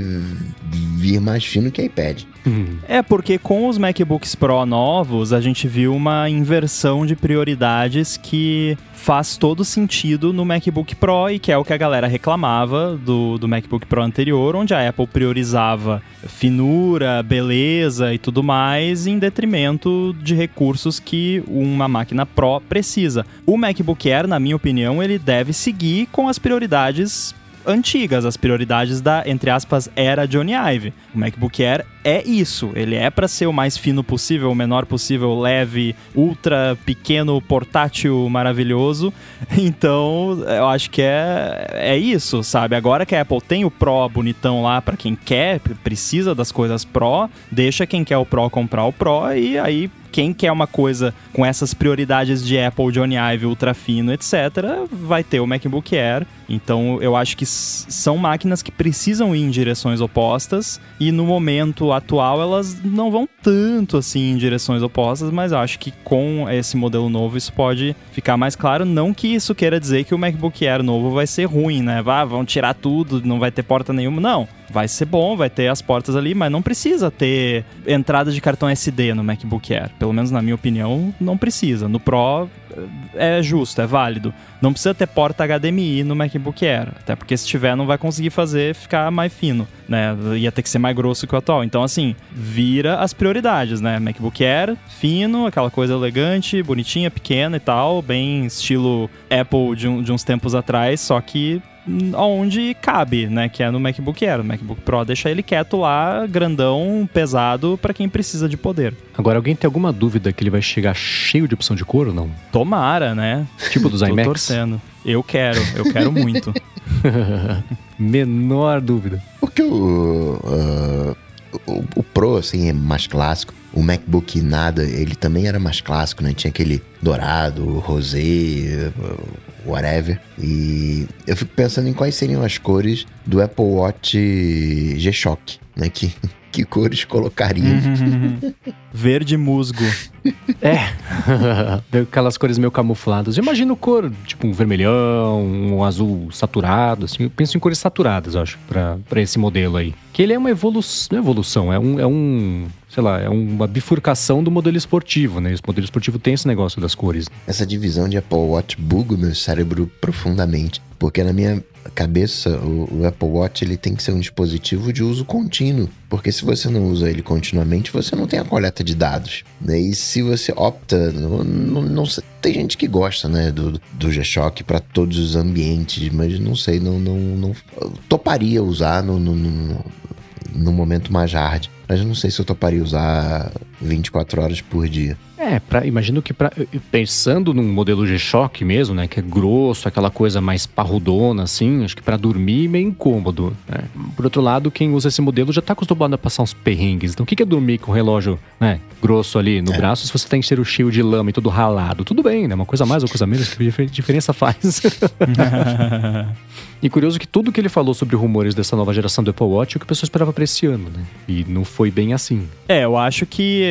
vir mais fino que iPad. É porque com os MacBooks Pro novos, a gente viu uma inversão de prioridades que faz todo sentido no MacBook Pro e que é o que a galera reclamava do, do MacBook Pro anterior, onde a Apple priorizava finura, beleza e tudo mais em detrimento de recursos que uma máquina Pro precisa. O MacBook Air, na minha opinião, ele deve seguir com as prioridades antigas, as prioridades da, entre aspas, era Johnny Ive. O MacBook Air é isso, ele é para ser o mais fino possível, o menor possível, leve, ultra pequeno, portátil, maravilhoso. Então, eu acho que é, é isso, sabe? Agora que a Apple tem o Pro bonitão lá para quem quer, precisa das coisas Pro, deixa quem quer o Pro comprar o Pro e aí quem quer uma coisa com essas prioridades de Apple, Johnny Ive, ultra fino, etc., vai ter o MacBook Air. Então eu acho que são máquinas que precisam ir em direções opostas e no momento atual elas não vão tanto assim em direções opostas, mas acho que com esse modelo novo isso pode ficar mais claro. Não que isso queira dizer que o MacBook Air novo vai ser ruim, né? Vá, vão tirar tudo, não vai ter porta nenhuma. Não vai ser bom, vai ter as portas ali, mas não precisa ter entrada de cartão SD no MacBook Air. Pelo menos na minha opinião, não precisa. No Pro é justo, é válido. Não precisa ter porta HDMI no MacBook Air, até porque se tiver não vai conseguir fazer ficar mais fino, né? Ia ter que ser mais grosso que o atual. Então assim, vira as prioridades, né? MacBook Air, fino, aquela coisa elegante, bonitinha, pequena e tal, bem estilo Apple de, um, de uns tempos atrás, só que onde cabe, né? Que é no MacBook Air. O MacBook Pro deixa ele quieto lá, grandão, pesado, para quem precisa de poder. Agora, alguém tem alguma dúvida que ele vai chegar cheio de opção de cor ou não? Tomara, né? Tipo dos Tô iMacs? torcendo. Eu quero, eu quero muito. Menor dúvida. Porque o, uh, o, o Pro, assim, é mais clássico. O MacBook nada, ele também era mais clássico, né? Tinha aquele dourado, rosé, whatever. E eu fico pensando em quais seriam as cores do Apple Watch G-Shock, né? Que, que cores colocariam? Verde musgo. É. Aquelas cores meio camufladas. Eu imagino cor, tipo um vermelhão, um azul saturado, assim. Eu penso em cores saturadas, eu acho, pra, pra esse modelo aí. Que ele é uma evolução, não é evolução, é um, é um, sei lá, é uma bifurcação do modelo esportivo, né? Esse modelo esportivo tem esse negócio das cores. Essa divisão de Apple Watch buga o meu cérebro profundamente. Porque na minha cabeça, o, o, Apple Watch ele tem que ser um dispositivo de uso contínuo. Porque se você não usa ele continuamente, você não tem a coleta de dados. Né? E se você opta, não, não, não tem gente que gosta né, do, do G-Shock para todos os ambientes, mas não sei, não, não, não toparia usar no, no, no, no momento mais hard. Mas eu não sei se eu toparia usar 24 horas por dia. É, pra, imagino que pra, pensando num modelo G-Shock mesmo, né, que é grosso, aquela coisa mais parrudona, assim, acho que para dormir meio incômodo. Né? Por outro lado, quem usa esse modelo já tá acostumado a passar uns perrengues. Então, o que é dormir com o relógio, né, grosso ali no é. braço se você tem cheiro cheio de lama e tudo ralado? Tudo bem, né? Uma coisa mais ou coisa menos, que diferença faz? e curioso que tudo que ele falou sobre rumores dessa nova geração do Apple Watch é o que o pessoal esperava para esse ano, né? E não foi bem assim. É, eu acho que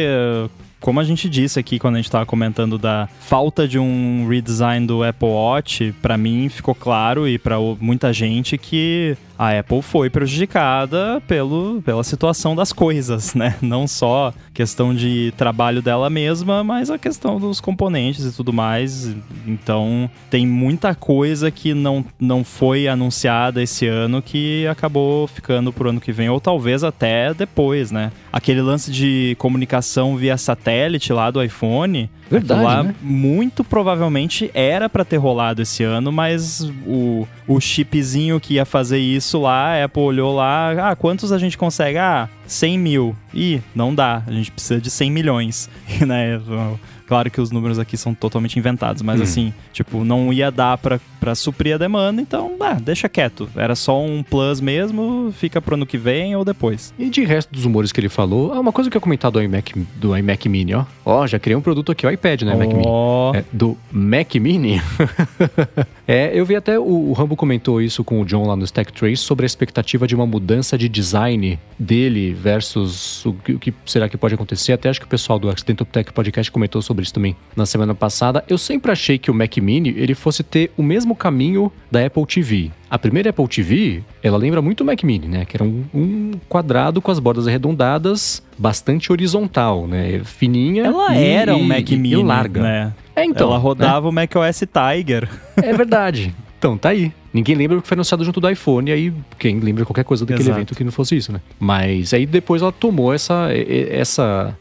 como a gente disse aqui quando a gente estava comentando da falta de um redesign do Apple Watch, para mim ficou claro e para muita gente que a Apple foi prejudicada pelo, pela situação das coisas, né? Não só questão de trabalho dela mesma, mas a questão dos componentes e tudo mais. Então, tem muita coisa que não, não foi anunciada esse ano que acabou ficando pro ano que vem, ou talvez até depois, né? Aquele lance de comunicação via satélite lá do iPhone, Verdade, lá né? muito provavelmente era para ter rolado esse ano, mas o, o chipzinho que ia fazer isso lá, a Apple olhou lá, ah, quantos a gente consegue? Ah, 100 mil. Ih, não dá, a gente precisa de 100 milhões, né? Claro que os números aqui são totalmente inventados, mas hum. assim, tipo, não ia dar pra, pra suprir a demanda, então, ah, deixa quieto. Era só um plus mesmo, fica pro ano que vem ou depois. E de resto dos humores que ele falou, ah, uma coisa que eu comentado do iMac, do iMac Mini, ó. Ó, já criei um produto aqui, o iPad, né, oh. Mac Mini. É, do Mac Mini. é, eu vi até o, o Rambo comentou isso com o John lá no Stack Trace sobre a expectativa de uma mudança de design dele versus o que, o que será que pode acontecer. Até acho que o pessoal do Accidental Tech Podcast comentou sobre sobre isso também na semana passada. Eu sempre achei que o Mac Mini ele fosse ter o mesmo caminho da Apple TV. A primeira Apple TV, ela lembra muito o Mac Mini, né? Que era um, um quadrado com as bordas arredondadas, bastante horizontal, né? Fininha. Ela e, era um Mac e, Mini, e larga. né? É, então. Ela rodava né? o Mac OS Tiger. É verdade. Então, tá aí. Ninguém lembra o que foi anunciado junto do iPhone, aí quem lembra qualquer coisa daquele Exato. evento que não fosse isso, né? Mas aí depois ela tomou essa, essa,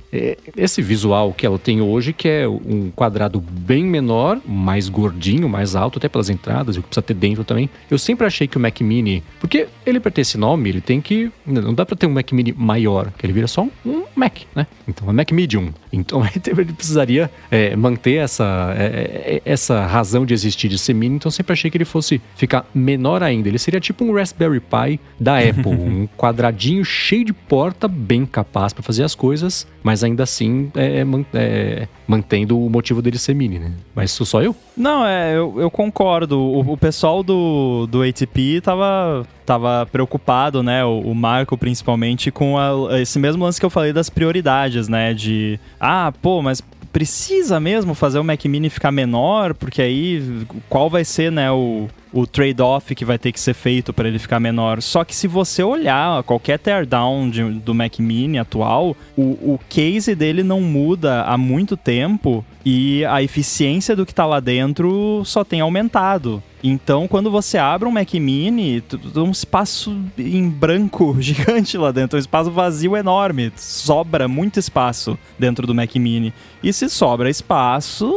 esse visual que ela tem hoje, que é um quadrado bem menor, mais gordinho, mais alto, até pelas entradas, e o que precisa ter dentro também. Eu sempre achei que o Mac Mini, porque ele pertence nome, ele tem que. Não dá pra ter um Mac Mini maior, que ele vira só um, Mac, né? Então é Mac Medium. Então ele precisaria é, manter essa, é, essa razão de existir de ser mini, então sempre achei que ele fosse ficar menor ainda. Ele seria tipo um Raspberry Pi da Apple, um quadradinho cheio de porta, bem capaz para fazer as coisas, mas ainda assim é, é, é, mantendo o motivo dele ser mini, né? Mas isso só eu? Não, é, eu, eu concordo. O, o, pessoal do, do ATP tava, tava preocupado, né? O, o Marco, principalmente, com a, esse mesmo lance que eu falei das prioridades, né? De, ah, pô, mas precisa mesmo fazer o Mac Mini ficar menor, porque aí qual vai ser, né, o, o trade-off que vai ter que ser feito para ele ficar menor. Só que se você olhar qualquer teardown de, do Mac Mini atual, o, o case dele não muda há muito tempo e a eficiência do que está lá dentro só tem aumentado. Então, quando você abre um Mac Mini, tem um espaço em branco gigante lá dentro, um espaço vazio enorme. Sobra muito espaço dentro do Mac Mini. E se sobra espaço,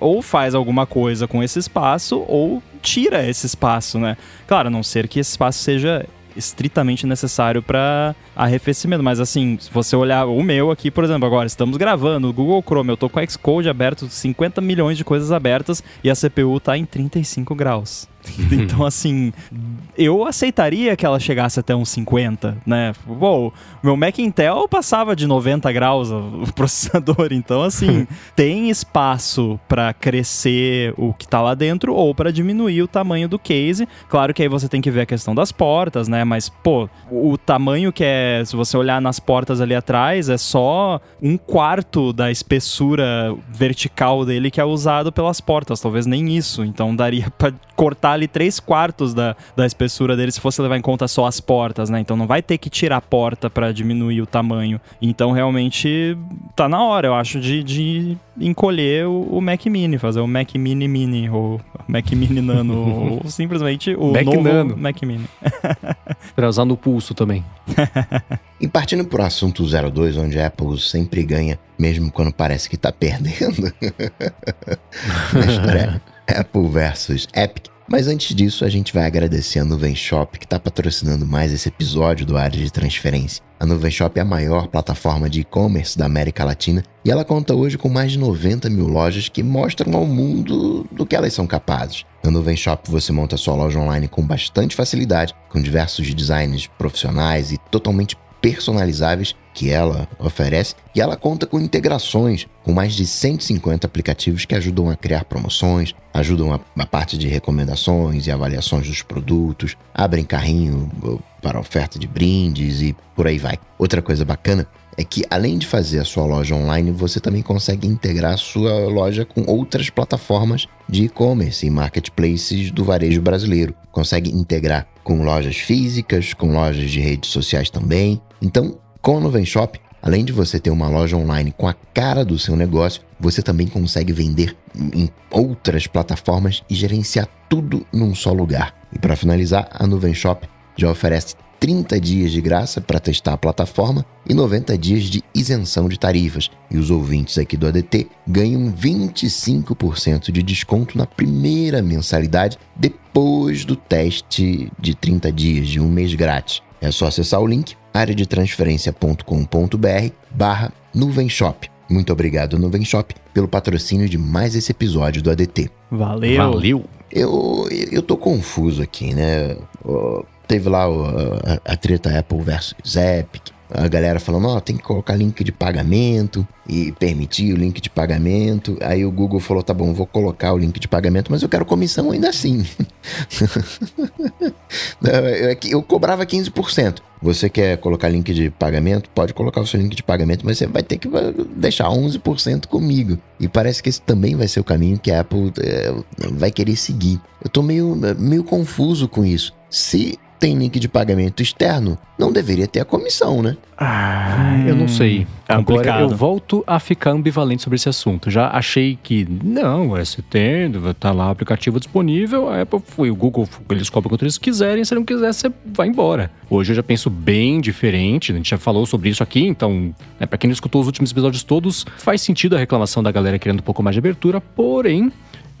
ou faz alguma coisa com esse espaço, ou tira esse espaço, né? Claro, a não ser que esse espaço seja estritamente necessário para arrefecimento. Mas assim, se você olhar o meu aqui, por exemplo, agora estamos gravando o Google Chrome, eu tô com o Xcode aberto, 50 milhões de coisas abertas e a CPU tá em 35 graus. então, assim, eu aceitaria que ela chegasse até uns 50, né? Bom, meu Mac Intel passava de 90 graus o processador, então, assim, tem espaço para crescer o que tá lá dentro ou para diminuir o tamanho do case. Claro que aí você tem que ver a questão das portas, né? Mas, pô, o tamanho que é, se você olhar nas portas ali atrás, é só um quarto da espessura vertical dele que é usado pelas portas, talvez nem isso. Então, daria para cortar ali três quartos da, da espessura dele se fosse levar em conta só as portas, né? Então não vai ter que tirar a porta para diminuir o tamanho. Então realmente tá na hora, eu acho, de, de encolher o, o, Mac Mini, fazer o Mac Mini Mini, ou Mac Mini Nano, ou simplesmente o Mac novo Nano. Mac Mini. para usar no pulso também. e partindo pro assunto 02, onde a Apple sempre ganha, mesmo quando parece que tá perdendo. a história é Apple versus Epic. Mas antes disso, a gente vai agradecer a Nuvem Shop que está patrocinando mais esse episódio do Área de Transferência. A Nuvem Shop é a maior plataforma de e-commerce da América Latina e ela conta hoje com mais de 90 mil lojas que mostram ao mundo do que elas são capazes. Na Nuvem Shop você monta sua loja online com bastante facilidade, com diversos designs profissionais e totalmente personalizáveis que ela oferece e ela conta com integrações com mais de 150 aplicativos que ajudam a criar promoções, ajudam a, a parte de recomendações e avaliações dos produtos, abrem carrinho para oferta de brindes e por aí vai. Outra coisa bacana é que além de fazer a sua loja online, você também consegue integrar a sua loja com outras plataformas de e-commerce e marketplaces do varejo brasileiro. Consegue integrar com lojas físicas, com lojas de redes sociais também. Então, com a Nuvem Shop, além de você ter uma loja online com a cara do seu negócio, você também consegue vender em outras plataformas e gerenciar tudo num só lugar. E para finalizar, a Nuvem Shop já oferece 30 dias de graça para testar a plataforma e 90 dias de isenção de tarifas. E os ouvintes aqui do ADT ganham 25% de desconto na primeira mensalidade depois do teste de 30 dias, de um mês grátis. É só acessar o link areadetransferencia.com.br barra Nuvenshop. Muito obrigado, Nuvem Shop, pelo patrocínio de mais esse episódio do ADT. Valeu! Valeu! Eu, eu tô confuso aqui, né? Teve lá a, a treta Apple versus Epic. A galera falando, ó, oh, tem que colocar link de pagamento e permitir o link de pagamento. Aí o Google falou, tá bom, vou colocar o link de pagamento, mas eu quero comissão ainda assim. eu cobrava 15%. Você quer colocar link de pagamento? Pode colocar o seu link de pagamento, mas você vai ter que deixar 11% comigo. E parece que esse também vai ser o caminho que a Apple é, vai querer seguir. Eu tô meio, meio confuso com isso. Se tem link de pagamento externo, não deveria ter a comissão, né? Ah, eu não sei. É Agora eu volto a ficar ambivalente sobre esse assunto. Já achei que não, é você tem, tá lá o aplicativo disponível, a Apple foi, o Google, eles cobram quanto eles quiserem, se não quiser, você vai embora. Hoje eu já penso bem diferente, a gente já falou sobre isso aqui, então, né, para quem não escutou os últimos episódios todos, faz sentido a reclamação da galera querendo um pouco mais de abertura, porém,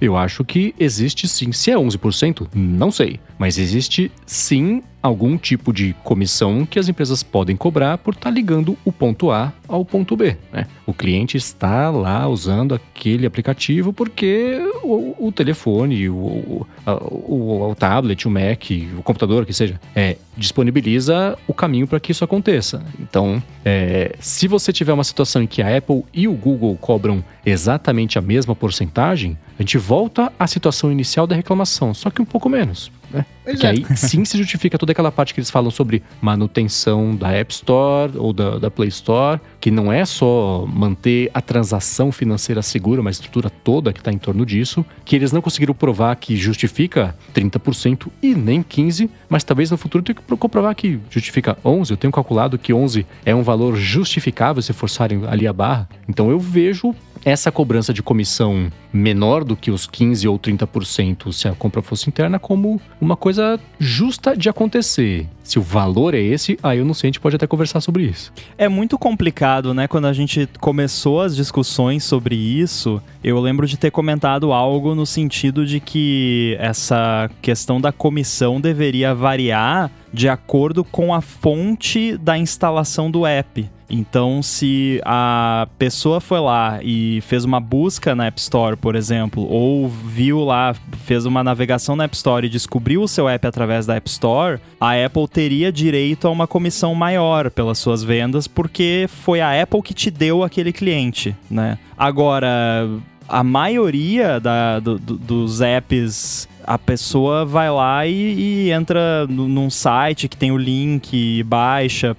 eu acho que existe sim. Se é 11%, não sei. Mas existe sim algum tipo de comissão que as empresas podem cobrar por estar tá ligando o ponto A ao ponto B. Né? O cliente está lá usando aquele aplicativo porque o, o telefone, o, o, o, o, tablet, o Mac, o computador, que seja, é, disponibiliza o caminho para que isso aconteça. Então, é, se você tiver uma situação em que a Apple e o Google cobram exatamente a mesma porcentagem, a gente volta à situação inicial da reclamação, só que um pouco menos. Né? Que é. aí sim se justifica toda aquela parte que eles falam sobre manutenção da App Store ou da, da Play Store, que não é só manter a transação financeira segura, mas a estrutura toda que está em torno disso, que eles não conseguiram provar que justifica 30% e nem 15%, mas talvez no futuro tenha que comprovar que justifica 11%. Eu tenho calculado que 11% é um valor justificável se forçarem ali a barra. Então eu vejo essa cobrança de comissão menor do que os 15 ou 30% se a compra fosse interna como uma coisa justa de acontecer. Se o valor é esse, aí eu não sei, a gente pode até conversar sobre isso. É muito complicado, né? Quando a gente começou as discussões sobre isso, eu lembro de ter comentado algo no sentido de que essa questão da comissão deveria variar de acordo com a fonte da instalação do app. Então, se a pessoa foi lá e fez uma busca na App Store, por exemplo, ou viu lá, fez uma navegação na App Store e descobriu o seu app através da App Store, a Apple teria direito a uma comissão maior pelas suas vendas, porque foi a Apple que te deu aquele cliente, né? Agora, a maioria da, do, do, dos apps a pessoa vai lá e, e entra num site que tem o link, baixa,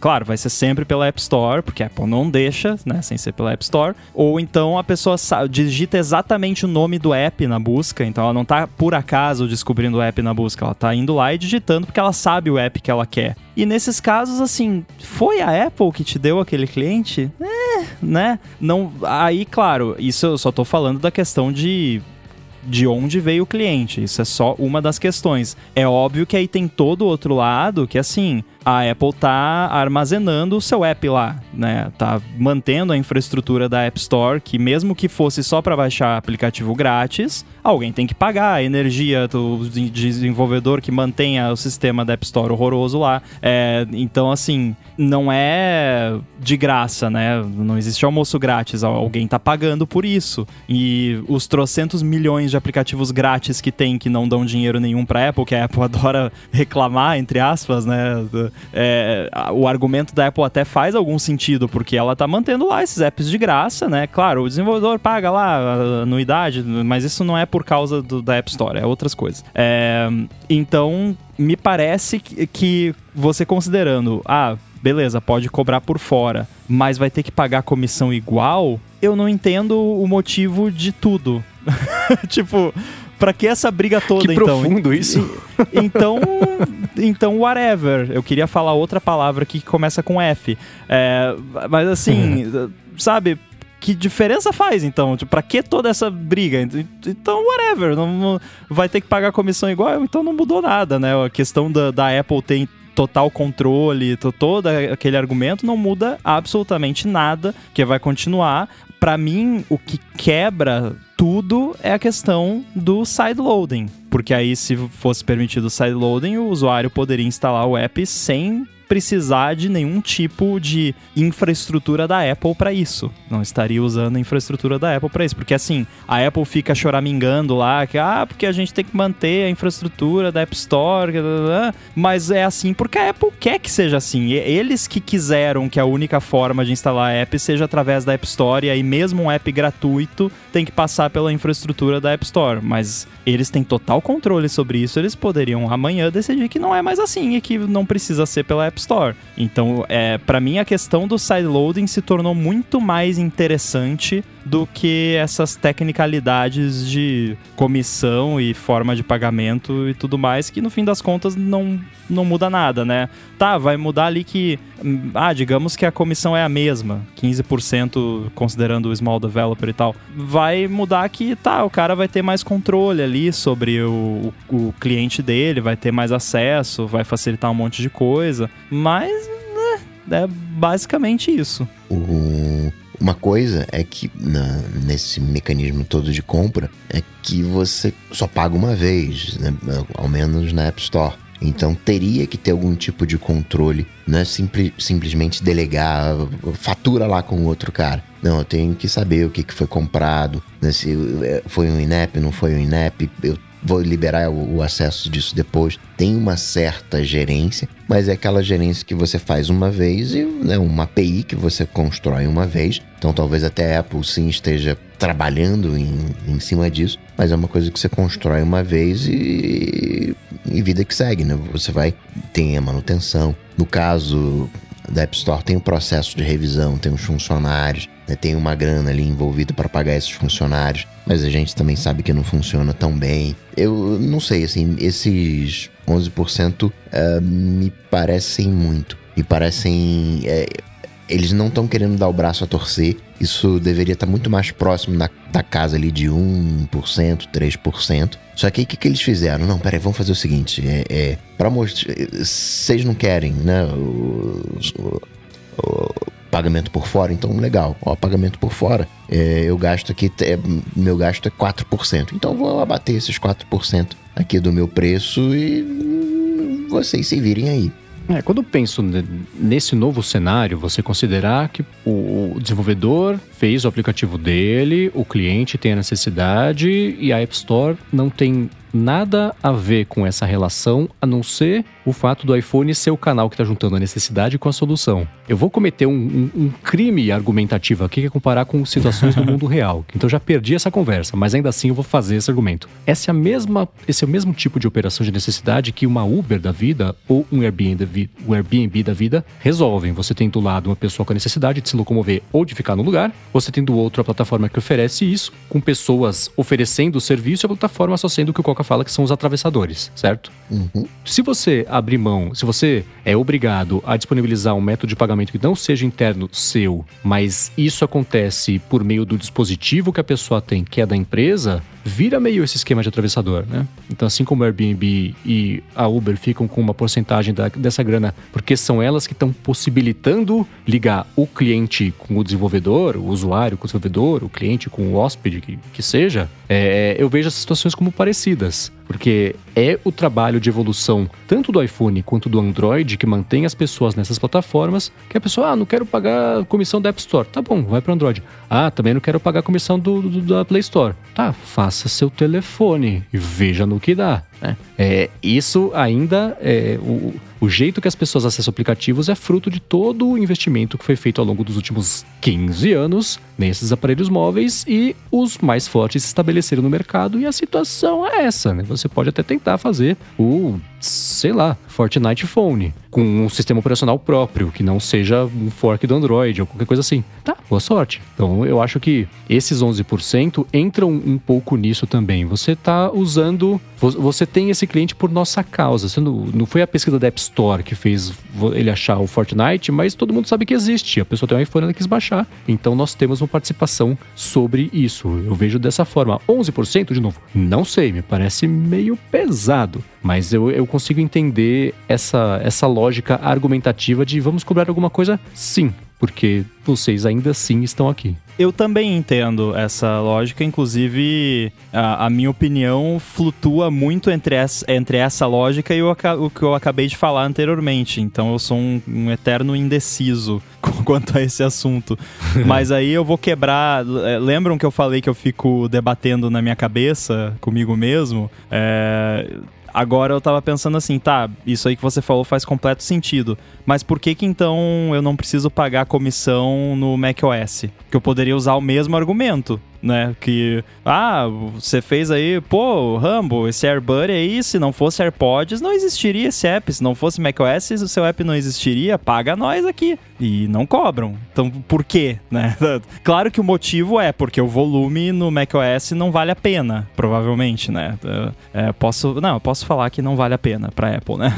claro, vai ser sempre pela App Store, porque a Apple não deixa, né, sem ser pela App Store. Ou então a pessoa digita exatamente o nome do app na busca, então ela não tá por acaso descobrindo o app na busca, ela tá indo lá e digitando porque ela sabe o app que ela quer. E nesses casos, assim, foi a Apple que te deu aquele cliente? É, né? Não, aí, claro, isso eu só tô falando da questão de de onde veio o cliente. Isso é só uma das questões. É óbvio que aí tem todo o outro lado que, assim, a Apple tá armazenando o seu app lá, né? Tá mantendo a infraestrutura da App Store, que mesmo que fosse só para baixar aplicativo grátis, alguém tem que pagar a energia do desenvolvedor que mantenha o sistema da App Store horroroso lá. É, então, assim, não é de graça, né? Não existe almoço grátis, alguém tá pagando por isso. E os trocentos milhões de aplicativos grátis que tem que não dão dinheiro nenhum pra Apple, que a Apple adora reclamar, entre aspas, né? É, o argumento da Apple até faz algum sentido, porque ela tá mantendo lá esses apps de graça, né? Claro, o desenvolvedor paga lá a anuidade, mas isso não é por causa do, da App Store, é outras coisas. É, então, me parece que, que você considerando, ah, beleza, pode cobrar por fora, mas vai ter que pagar comissão igual, eu não entendo o motivo de tudo. tipo, Pra que essa briga toda, que então? profundo isso. Então, então, whatever. Eu queria falar outra palavra aqui que começa com F. É, mas assim, sabe? que diferença faz, então? Tipo, pra que toda essa briga? Então, whatever. Não, não, vai ter que pagar comissão igual, então não mudou nada, né? A questão da, da Apple ter total controle, todo aquele argumento não muda absolutamente nada, que vai continuar. Para mim, o que quebra tudo é a questão do sideloading. Porque aí, se fosse permitido o sideloading, o usuário poderia instalar o app sem precisar de nenhum tipo de infraestrutura da Apple para isso. Não estaria usando a infraestrutura da Apple para isso, porque assim, a Apple fica choramingando lá que ah, porque a gente tem que manter a infraestrutura da App Store, mas é assim porque a Apple quer que seja assim. Eles que quiseram que a única forma de instalar a app seja através da App Store e aí mesmo um app gratuito tem que passar pela infraestrutura da App Store, mas eles têm total controle sobre isso, eles poderiam amanhã decidir que não é mais assim e que não precisa ser pela App Store. Então, é, para mim, a questão do sideloading se tornou muito mais interessante do que essas tecnicalidades de comissão e forma de pagamento e tudo mais, que no fim das contas não, não muda nada, né? Tá, vai mudar ali que. Ah, digamos que a comissão é a mesma, 15% considerando o small developer e tal. Vai mudar que, tá, o cara vai ter mais controle ali sobre o, o, o cliente dele, vai ter mais acesso, vai facilitar um monte de coisa, mas. Né, é basicamente isso. O uma coisa é que na, nesse mecanismo todo de compra é que você só paga uma vez, né? ao menos na App Store. Então teria que ter algum tipo de controle, não é simples, simplesmente delegar, fatura lá com o outro cara. Não, eu tenho que saber o que, que foi comprado, né? se é, foi um INEP, não foi um INEP, eu vou liberar o, acesso disso depois. Tem uma certa gerência, mas é aquela gerência que você faz uma vez e né, uma API que você constrói uma vez. Então talvez até a Apple sim esteja trabalhando em, em cima disso, mas é uma coisa que você constrói uma vez e, e vida que segue, né? Você vai, tem a manutenção. No caso da App Store tem o um processo de revisão, tem os funcionários, né? tem uma grana ali envolvida para pagar esses funcionários, mas a gente também sabe que não funciona tão bem. Eu não sei, assim, esses 11% uh, me parecem muito. Me parecem. É, eles não estão querendo dar o braço a torcer. Isso deveria estar muito mais próximo na, da casa ali de 1%, 3%. Só que aí o que, que eles fizeram? Não, peraí, vamos fazer o seguinte: é, é para mostrar. Vocês não querem, né? O, o, o, pagamento por fora, então legal. Ó, pagamento por fora, é, eu gasto aqui, é, meu gasto é 4%. Então vou abater esses 4% aqui do meu preço e vocês se virem aí. É, quando eu penso nesse novo cenário, você considerar que o desenvolvedor fez o aplicativo dele, o cliente tem a necessidade e a App Store não tem nada a ver com essa relação, a não ser o fato do iPhone ser o canal que está juntando a necessidade com a solução. Eu vou cometer um, um, um crime argumentativo aqui que é comparar com situações do mundo real. Então já perdi essa conversa, mas ainda assim eu vou fazer esse argumento. Essa é a mesma, esse é o mesmo tipo de operação de necessidade que uma Uber da vida ou um Airbnb, um Airbnb da vida resolvem. Você tem do lado uma pessoa com a necessidade de se locomover ou de ficar no lugar, você tem do outro a plataforma que oferece isso, com pessoas oferecendo o serviço e a plataforma só sendo o que o Coca fala que são os atravessadores, certo? Uhum. Se você abrir mão, se você é obrigado a disponibilizar um método de pagamento que não seja interno seu, mas isso acontece por meio do dispositivo que a pessoa tem, que é da empresa, vira meio esse esquema de atravessador, né? Então, assim como o Airbnb e a Uber ficam com uma porcentagem da, dessa grana, porque são elas que estão possibilitando ligar o cliente com o desenvolvedor, o usuário com o desenvolvedor, o cliente com o hóspede, que, que seja, é, eu vejo as situações como parecidas porque é o trabalho de evolução tanto do iPhone quanto do Android que mantém as pessoas nessas plataformas, que a pessoa, ah, não quero pagar comissão da App Store. Tá bom, vai para Android. Ah, também não quero pagar comissão do, do, da Play Store. Tá, faça seu telefone e veja no que dá. Né? É, isso ainda é o, o jeito que as pessoas acessam aplicativos é fruto de todo o investimento que foi feito ao longo dos últimos 15 anos nesses aparelhos móveis e os mais fortes se estabeleceram no mercado e a situação é essa, né? Você pode até tentar fazer o sei lá, Fortnite Phone, com um sistema operacional próprio, que não seja um fork do Android ou qualquer coisa assim. Tá, boa sorte. Então eu acho que esses 11% entram um pouco nisso também. Você tá usando. Você tem esse cliente por nossa causa. Você não, não foi a pesquisa da App Store que fez ele achar o Fortnite, mas todo mundo sabe que existe. A pessoa tem um iPhone, ela quis baixar. Então nós temos uma participação sobre isso. Eu vejo dessa forma. 11%, de novo, não sei, me parece meio pesado. Mas eu, eu consigo entender essa, essa lógica argumentativa de vamos cobrar alguma coisa? Sim, porque vocês ainda assim estão aqui. Eu também entendo essa lógica, inclusive a, a minha opinião flutua muito entre essa, entre essa lógica e o, o, que eu acabei de falar anteriormente. Então eu sou um, um eterno indeciso quanto a esse assunto. Mas aí eu vou quebrar. Lembram que eu falei que eu fico debatendo na minha cabeça comigo mesmo? É Agora eu tava pensando assim, tá, isso aí que você falou faz completo sentido. Mas por que que então eu não preciso pagar comissão no macOS? Que eu poderia usar o mesmo argumento né? Que, ah, você fez aí, pô, Rambo, esse AirBuddy aí, se não fosse AirPods, não existiria esse app. Se não fosse macOS, o seu app não existiria, paga nós aqui. E não cobram. Então, por quê, né? Claro que o motivo é porque o volume no macOS não vale a pena, provavelmente, né? É, posso, não, posso falar que não vale a pena para Apple, né?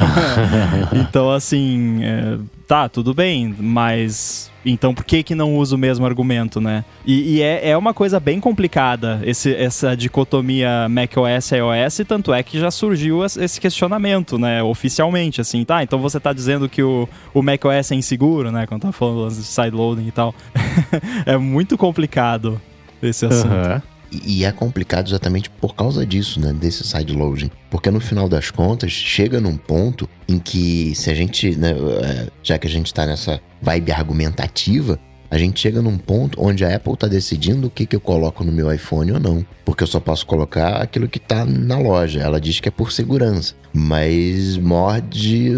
então, assim, é, tá, tudo bem, mas então por que que não usa o mesmo argumento, né? E, e é, é uma coisa bem complicada esse, essa dicotomia macOS e iOS, tanto é que já surgiu esse questionamento, né? Oficialmente, assim, tá? Então você tá dizendo que o, o macOS é inseguro, né? Quando tá falando de sideloading e tal. é muito complicado esse assunto. Uhum. E é complicado exatamente por causa disso, né? Desse sideloading. Porque no final das contas, chega num ponto em que, se a gente, né, é, já que a gente tá nessa vibe argumentativa, a gente chega num ponto onde a Apple está decidindo o que, que eu coloco no meu iPhone ou não. Porque eu só posso colocar aquilo que está na loja. Ela diz que é por segurança. Mas morde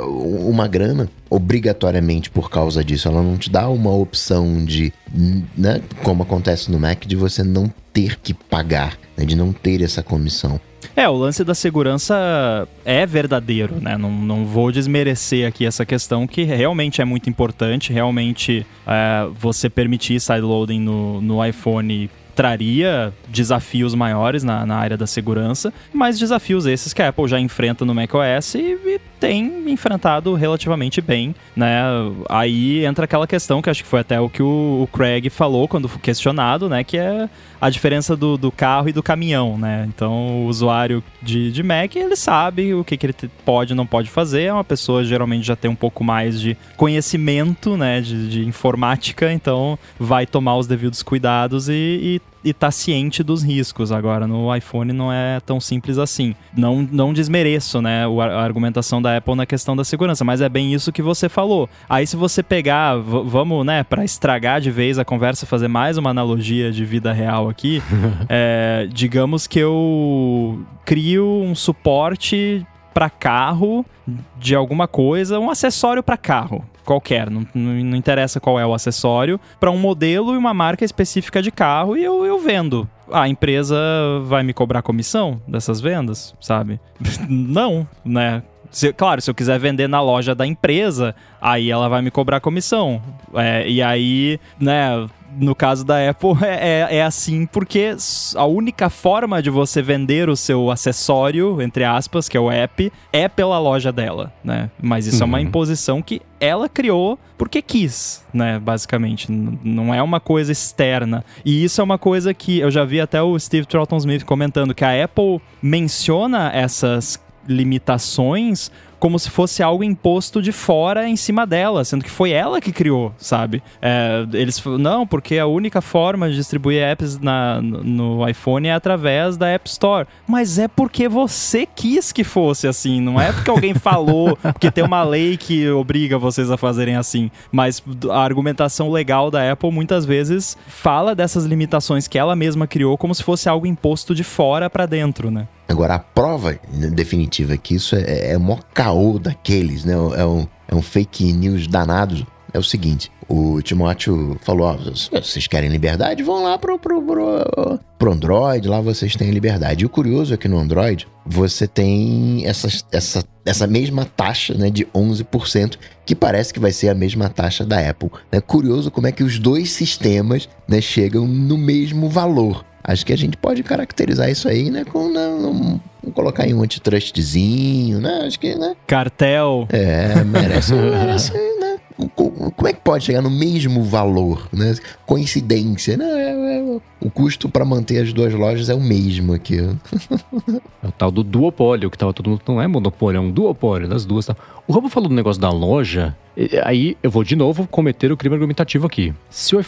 uma grana obrigatoriamente por causa disso. Ela não te dá uma opção de, né, como acontece no Mac, de você não ter que pagar, né, de não ter essa comissão. É, o lance da segurança é verdadeiro, né? Não, não vou desmerecer aqui essa questão que realmente é muito importante. Realmente, é, você permitir sideloading no, no iPhone traria desafios maiores na, na área da segurança, mas desafios esses que a Apple já enfrenta no macOS e, e tem enfrentado relativamente bem, né? Aí entra aquela questão que acho que foi até o que o, Craig falou quando foi questionado, né? Que é a diferença do, do carro e do caminhão, né? Então, o usuário de, de Mac, ele sabe o que, que ele pode e não pode fazer. É uma pessoa, geralmente, já tem um pouco mais de conhecimento, né? De, de informática, então vai tomar os devidos cuidados e, e e tá ciente dos riscos. Agora, no iPhone não é tão simples assim. Não, não desmereço, né, a argumentação da Apple na questão da segurança, mas é bem isso que você falou. Aí se você pegar, vamos, né, para estragar de vez a conversa, fazer mais uma analogia de vida real aqui, é, digamos que eu crio um suporte para carro de alguma coisa, um acessório para carro qualquer, não, não, interessa qual é o acessório, para um modelo e uma marca específica de carro e eu, eu vendo. A empresa vai me cobrar comissão dessas vendas, sabe? não, né? Se, claro, se eu quiser vender na loja da empresa, aí ela vai me cobrar comissão. É, e aí, né, no caso da Apple, é, é, é, assim porque a única forma de você vender o seu acessório, entre aspas, que é o app, é pela loja dela, né? Mas isso uhum. é uma uhum. imposição que ela criou porque quis, né? Basicamente. não é uma coisa externa. E isso é uma coisa que eu já vi até o Steve Troughton Smith comentando que a Apple menciona essas limitações como se fosse algo imposto de fora em cima dela, sendo que foi ela que criou, sabe? É, eles não, porque a única forma de distribuir apps na, no iPhone é através da App Store. Mas é porque você quis que fosse assim, não é porque alguém falou, porque tem uma lei que obriga vocês a fazerem assim. Mas a argumentação legal da Apple muitas vezes fala dessas limitações que ela mesma criou como se fosse algo imposto de fora para dentro, né? Agora, a prova definitiva que isso é, é o maior caô daqueles, né? É um, é um fake news danado. É o seguinte, o Timóteo falou, ó, vocês querem liberdade? Vão lá pro, pro, pro, pro Android, lá vocês têm liberdade. E o curioso é que no Android você tem essa, essa, essa mesma taxa né, de 11%, que parece que vai ser a mesma taxa da Apple. É curioso como é que os dois sistemas né, chegam no mesmo valor. Acho que a gente pode caracterizar isso aí, né, com não, colocar em um antitrustzinho, né? Acho que, né? Cartel. É, merece, merece, né? Como é que pode chegar no mesmo valor, né? Coincidência, né? É, é, o custo para manter as duas lojas é o mesmo aqui. é o tal do duopólio, que tava todo mundo. Não é monopólio, é um duopólio das duas. Tá? O Robo falou do negócio da loja. Aí eu vou de novo cometer o crime argumentativo aqui. Se o,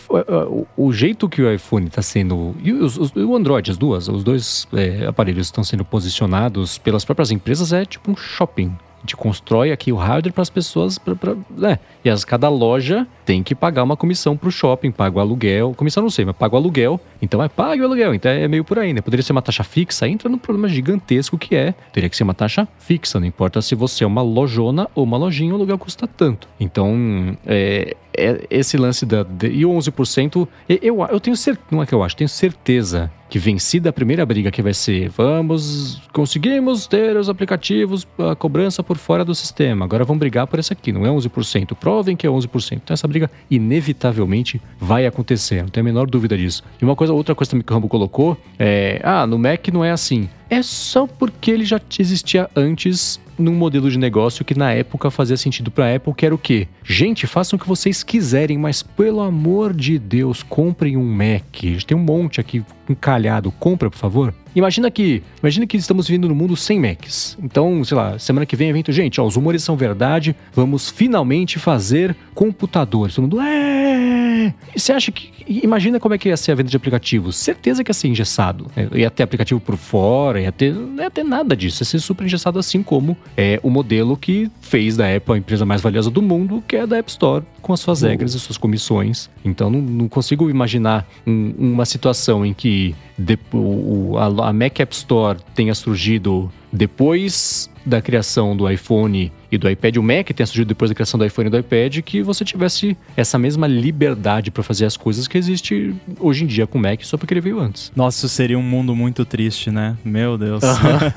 o, o jeito que o iPhone está sendo. E os, os, o Android, as duas, os dois é, aparelhos estão sendo posicionados pelas próprias empresas, é tipo um shopping. A gente constrói aqui o hardware para as pessoas, pra, pra, né? E as, cada loja tem que pagar uma comissão para o shopping, paga o aluguel. Comissão não sei, mas paga o aluguel. Então é paga o aluguel. Então é meio por aí, né? Poderia ser uma taxa fixa, entra num problema gigantesco que é, teria que ser uma taxa fixa. Não importa se você é uma lojona ou uma lojinha, o aluguel custa tanto. Então, é, é esse lance da. De, e o 11%, eu, eu tenho certeza. Não é que eu acho, tenho certeza que vencida a primeira briga que vai ser vamos conseguimos ter os aplicativos a cobrança por fora do sistema agora vamos brigar por esse aqui não é 11% provem que é 11% então essa briga inevitavelmente vai acontecer não tem a menor dúvida disso. E uma coisa outra coisa também que o Rambo colocou é ah no Mac não é assim é só porque ele já existia antes num modelo de negócio que na época fazia sentido para a Apple, que era o quê? Gente, façam o que vocês quiserem, mas pelo amor de Deus, comprem um Mac. Tem um monte aqui encalhado. Compra, por favor. Imagina que, imagina que estamos vivendo no mundo sem Macs. Então, sei lá, semana que vem evento, gente, ó, os rumores são verdade, vamos finalmente fazer computadores. Todo mundo, é! E você acha que, imagina como é que ia ser a venda de aplicativos? Certeza que ia ser engessado. É, ia ter aplicativo por fora, ia ter, não ia ter nada disso. Ia ser super engessado assim como é o modelo que fez da Apple a empresa mais valiosa do mundo, que é a da App Store, com as suas regras e suas comissões. Então, não, não consigo imaginar um, uma situação em que de, o, a, a Mac App Store tenha surgido depois da criação do iPhone e do iPad, o Mac tenha surgido depois da criação do iPhone e do iPad, que você tivesse essa mesma liberdade para fazer as coisas que existe hoje em dia com o Mac, só porque ele veio antes. Nossa, isso seria um mundo muito triste, né? Meu Deus.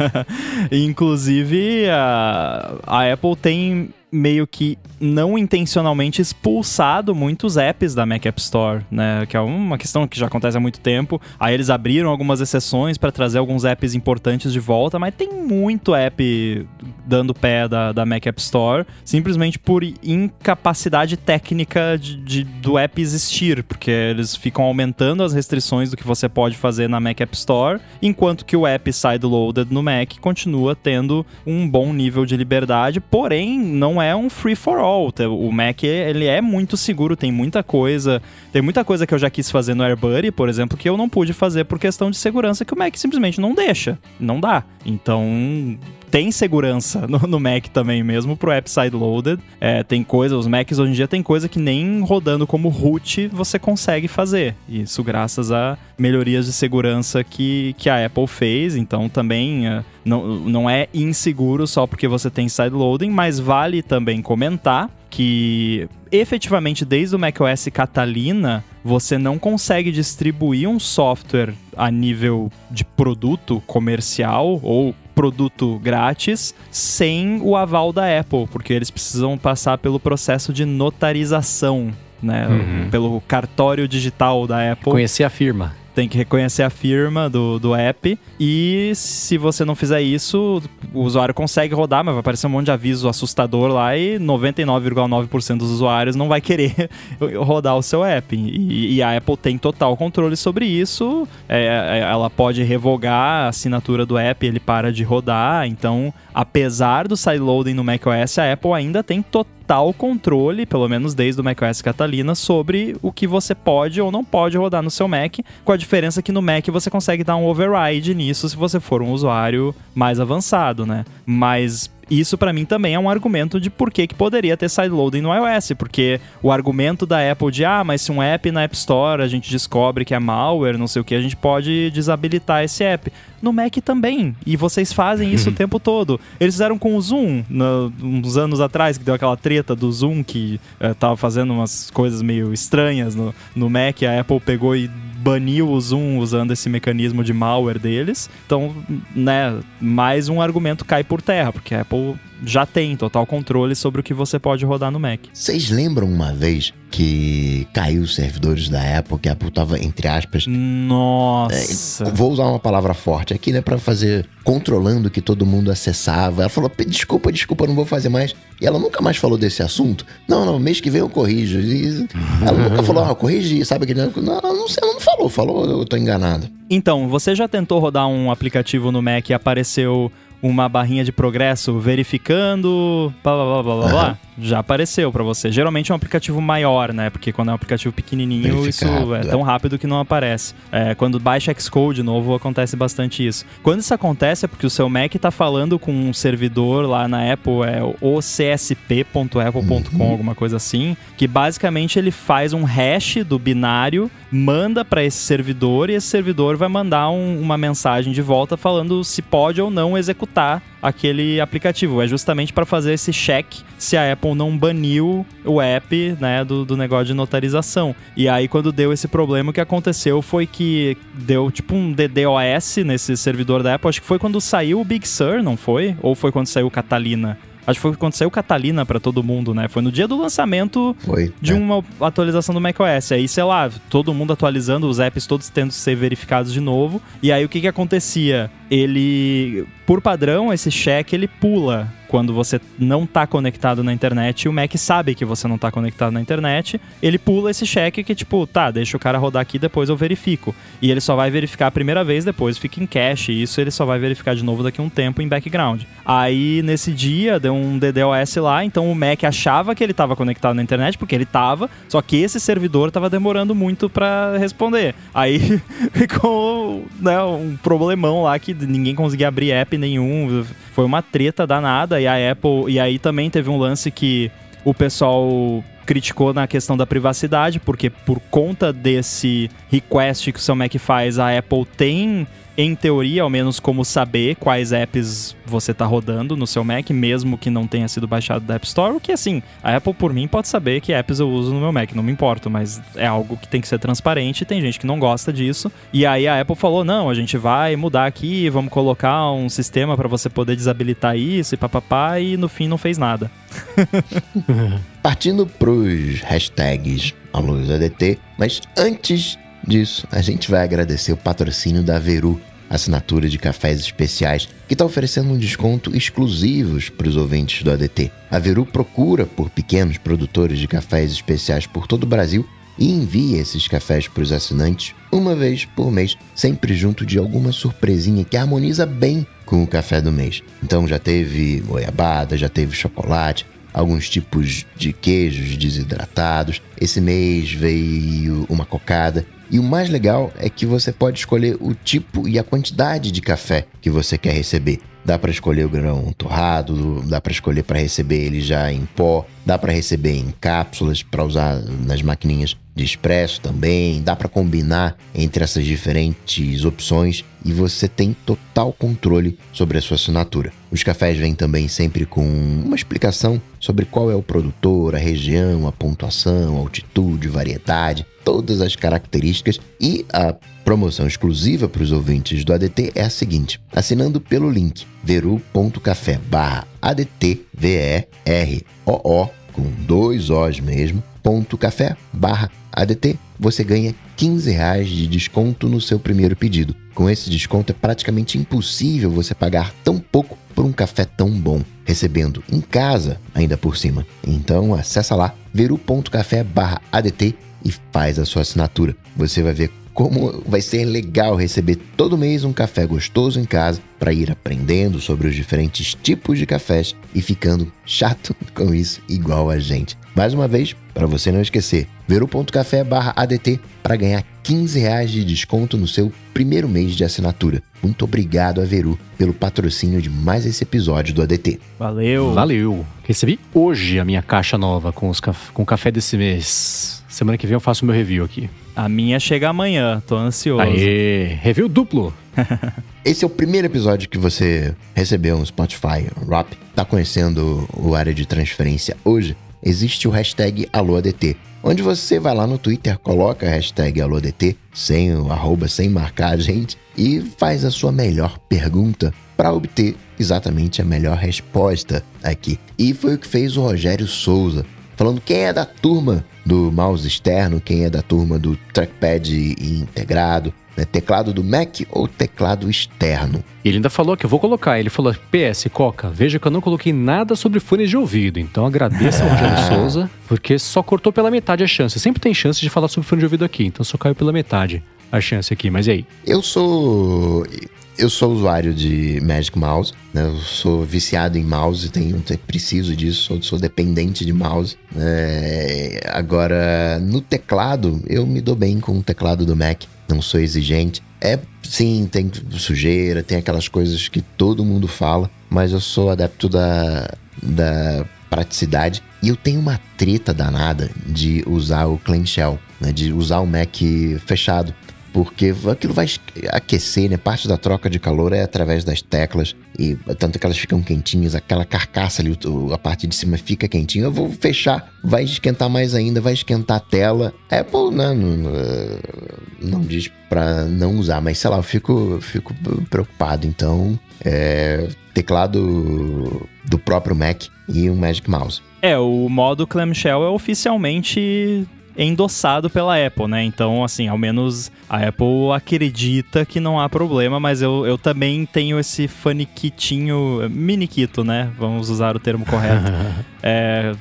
Inclusive, a, a Apple tem meio que não intencionalmente expulsado muitos apps da Mac App Store, né? Que é uma questão que já acontece há muito tempo. Aí eles abriram algumas exceções para trazer alguns apps importantes de volta, mas tem muito app dando pé da, da Mac App Store, simplesmente por incapacidade técnica de, de, do app existir, porque eles ficam aumentando as restrições do que você pode fazer na Mac App Store, enquanto que o app sideloaded no Mac continua tendo um bom nível de liberdade, porém não é um free for all. O Mac ele é muito seguro, tem muita coisa, tem muita coisa que eu já quis fazer no AirBuddy, por exemplo, que eu não pude fazer por questão de segurança que o Mac simplesmente não deixa, não dá. Então tem segurança no, no, Mac também, mesmo pro app sideloaded. É, tem coisa, os Macs hoje em dia tem coisa que nem rodando como root você consegue fazer. Isso graças a melhorias de segurança que, que a Apple fez. Então também é, não, não é inseguro só porque você tem sideloading, mas vale também comentar que efetivamente desde o macOS Catalina você não consegue distribuir um software a nível de produto comercial ou produto grátis sem o aval da Apple, porque eles precisam passar pelo processo de notarização, né? Uhum. Pelo cartório digital da Apple. Conhecer a firma tem que reconhecer a firma do, do app. E se você não fizer isso, o usuário consegue rodar, mas vai aparecer um monte de aviso assustador lá e 99,9% dos usuários não vai querer rodar o seu app. E, e, a Apple tem total controle sobre isso. É, é, ela pode revogar a assinatura do app, ele para de rodar. Então, apesar do sideloading no macOS, a Apple ainda tem total total controle, pelo menos desde o macOS Catalina, sobre o que você pode ou não pode rodar no seu Mac, com a diferença que no Mac você consegue dar um override nisso se você for um usuário mais avançado, né? Mas isso para mim também é um argumento de por que, que poderia ter sideloading no iOS, porque o argumento da Apple de ah, mas se um app na App Store a gente descobre que é malware, não sei o que, a gente pode desabilitar esse app. No Mac também, e vocês fazem isso o tempo todo. Eles fizeram com o Zoom, no, uns anos atrás, que deu aquela treta do Zoom que uh, tava fazendo umas coisas meio estranhas no, no Mac, a Apple pegou e baniu o Zoom usando esse mecanismo de malware deles. Então, né, mais um argumento cai por terra, porque a Apple já tem total controle sobre o que você pode rodar no Mac. Vocês lembram uma vez que caiu os servidores da Apple, que a Apple tava, entre aspas. Nossa! É, vou usar uma palavra forte aqui, né? Pra fazer. controlando que todo mundo acessava. Ela falou: desculpa, desculpa, não vou fazer mais. E ela nunca mais falou desse assunto. Não, não, mês que vem eu corrijo. E ela nunca falou: ah, corrigi, sabe aquele. Não, não sei, ela não falou, falou, eu tô enganado. Então, você já tentou rodar um aplicativo no Mac e apareceu uma barrinha de progresso verificando, blá blá blá blá blá, já apareceu para você. Geralmente é um aplicativo maior, né? Porque quando é um aplicativo pequenininho, isso é, é tão rápido que não aparece. É, quando baixa Xcode novo, acontece bastante isso. Quando isso acontece é porque o seu Mac tá falando com um servidor lá na Apple, é o csp.apple.com, uhum. alguma coisa assim, que basicamente ele faz um hash do binário, manda para esse servidor e esse servidor vai mandar um, uma mensagem de volta falando se pode ou não executar aquele aplicativo. É justamente para fazer esse check se a Apple não baniu o app né, do, do negócio de notarização. E aí, quando deu esse problema, o que aconteceu foi que deu tipo um DDoS nesse servidor da Apple. Acho que foi quando saiu o Big Sur, não foi? Ou foi quando saiu o Catalina? Acho que foi quando saiu Catalina para todo mundo, né? Foi no dia do lançamento foi, de é. uma atualização do macOS. Aí, sei lá, todo mundo atualizando, os apps todos tendo que ser verificados de novo. E aí, o que que acontecia? Ele, por padrão, esse check ele pula quando você não está conectado na internet e o Mac sabe que você não está conectado na internet, ele pula esse cheque que tipo, tá, deixa o cara rodar aqui, depois eu verifico. E ele só vai verificar a primeira vez, depois fica em cache, e isso ele só vai verificar de novo daqui a um tempo em background. Aí nesse dia deu um DDoS lá, então o Mac achava que ele estava conectado na internet, porque ele estava, só que esse servidor estava demorando muito para responder. Aí ficou né, um problemão lá que ninguém conseguia abrir app nenhum, foi uma treta danada e a Apple. E aí também teve um lance que o pessoal criticou na questão da privacidade, porque por conta desse request que o seu Mac faz, a Apple tem em teoria, ao menos como saber quais apps você tá rodando no seu Mac, mesmo que não tenha sido baixado da App Store, o que assim, a Apple por mim pode saber que apps eu uso no meu Mac, não me importo, mas é algo que tem que ser transparente, tem gente que não gosta disso. E aí a Apple falou: "Não, a gente vai mudar aqui, vamos colocar um sistema para você poder desabilitar isso e papapá", e no fim não fez nada. Partindo pros hashtags AlusADT, mas antes disso, a gente vai agradecer o patrocínio da Veru, assinatura de cafés especiais, que está oferecendo um desconto exclusivos para os ouvintes do ADT. A Veru procura por pequenos produtores de cafés especiais por todo o Brasil e envia esses cafés para os assinantes uma vez por mês, sempre junto de alguma surpresinha que harmoniza bem com o café do mês. Então já teve goiabada, já teve chocolate, alguns tipos de queijos desidratados. Esse mês veio uma cocada. E o mais legal é que você pode escolher o tipo e a quantidade de café que você quer receber. Dá para escolher o grão torrado, dá para escolher para receber ele já em pó, dá para receber em cápsulas para usar nas maquininhas de expresso também, dá para combinar entre essas diferentes opções e você tem total controle sobre a sua assinatura. Os cafés vêm também sempre com uma explicação sobre qual é o produtor, a região, a pontuação, altitude, variedade, todas as características e a promoção exclusiva para os ouvintes do ADT é a seguinte: assinando pelo link veru.café barra ADT V-E-R-O-O com dois O's mesmo, café barra ADT, você ganha 15 reais de desconto no seu primeiro pedido. Com esse desconto é praticamente impossível você pagar tão pouco por um café tão bom, recebendo em casa ainda por cima. Então acessa lá veru.café barra ADT e faz a sua assinatura. Você vai ver como vai ser legal receber todo mês um café gostoso em casa para ir aprendendo sobre os diferentes tipos de cafés e ficando chato com isso igual a gente. Mais uma vez, para você não esquecer, veru.café ADT para ganhar 15 reais de desconto no seu primeiro mês de assinatura. Muito obrigado a Veru pelo patrocínio de mais esse episódio do ADT. Valeu! Valeu! Recebi hoje a minha caixa nova com, os caf com o café desse mês. Semana que vem eu faço o meu review aqui. A minha chega amanhã, tô ansioso. Aê! Review duplo! Esse é o primeiro episódio que você recebeu no Spotify Rap. Tá conhecendo o área de transferência hoje? Existe o hashtag AlôADT, onde você vai lá no Twitter, coloca a hashtag AlôADT, sem o arroba, sem marcar a gente, e faz a sua melhor pergunta para obter exatamente a melhor resposta aqui. E foi o que fez o Rogério Souza, falando quem é da turma do mouse externo, quem é da turma do trackpad integrado, né? teclado do Mac ou teclado externo. E ele ainda falou que eu vou colocar. Ele falou: PS, Coca, veja que eu não coloquei nada sobre fones de ouvido. Então agradeço ao Rogério Souza, porque só cortou pela metade a chance. Sempre tem chance de falar sobre fone de ouvido aqui, então só caiu pela metade a chance aqui. Mas e aí? Eu sou. Eu sou usuário de Magic Mouse, né? Eu sou viciado em mouse, tenho, preciso disso, sou, sou dependente de mouse. É, agora, no teclado, eu me dou bem com o teclado do Mac, não sou exigente. É, sim, tem sujeira, tem aquelas coisas que todo mundo fala, mas eu sou adepto da, da praticidade. E eu tenho uma treta danada de usar o clamshell, né? De usar o Mac fechado porque aquilo vai aquecer, né? Parte da troca de calor é através das teclas e tanto que elas ficam quentinhas, aquela carcaça ali, a parte de cima fica quentinha. Eu vou fechar, vai esquentar mais ainda, vai esquentar a tela. Apple né, não, não, não diz para não usar, mas sei lá, eu fico, fico preocupado. Então, é, teclado do próprio Mac e um Magic Mouse. É, o modo clamshell é oficialmente endossado pela Apple, né? Então, assim, ao menos a Apple acredita que não há problema, mas eu, eu também tenho esse faniquitinho, miniquito, né? Vamos usar o termo correto. é,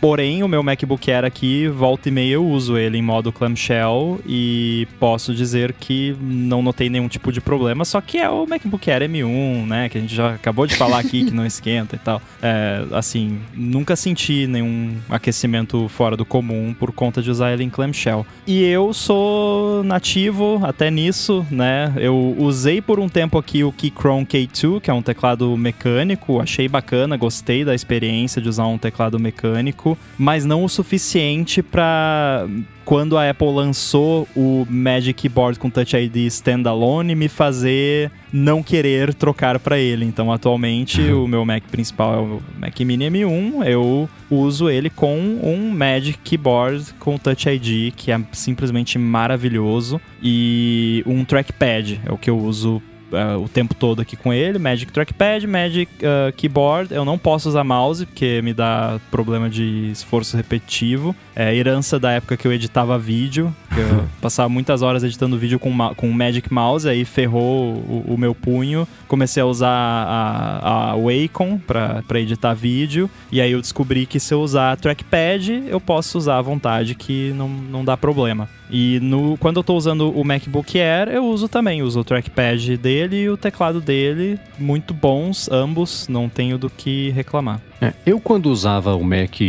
Porém, o meu MacBook Air aqui, volta e meia eu uso ele em modo clamshell e posso dizer que não notei nenhum tipo de problema, só que é o MacBook Air M1, né, que a gente já acabou de falar aqui que não esquenta e tal. É, assim, nunca senti nenhum aquecimento fora do comum por conta de usar ele em clamshell. E eu sou nativo até nisso, né, eu usei por um tempo aqui o Keychron K2, que é um teclado mecânico, achei bacana, gostei da experiência de usar um teclado mecânico, mas não o suficiente para quando a Apple lançou o Magic Keyboard com Touch ID standalone me fazer não querer trocar para ele. Então, atualmente, uhum. o meu Mac principal é o Mac Mini M1. Eu uso ele com um Magic Keyboard com Touch ID, que é simplesmente maravilhoso, e um trackpad, é o que eu uso uh, o tempo todo aqui com ele, Magic Trackpad, Magic uh, Keyboard. Eu não posso usar mouse porque me dá problema de esforço repetitivo. É herança da época que eu editava vídeo. Eu passava muitas horas editando vídeo com, com Magic Mouse, aí ferrou o, o meu punho. Comecei a usar a, a Wacom para editar vídeo. E aí eu descobri que se eu usar trackpad, eu posso usar à vontade, que não, não dá problema. E no, quando eu estou usando o MacBook Air, eu uso também, uso o trackpad dele e o teclado dele, muito bons, ambos, não tenho do que reclamar. É, eu quando usava o Mac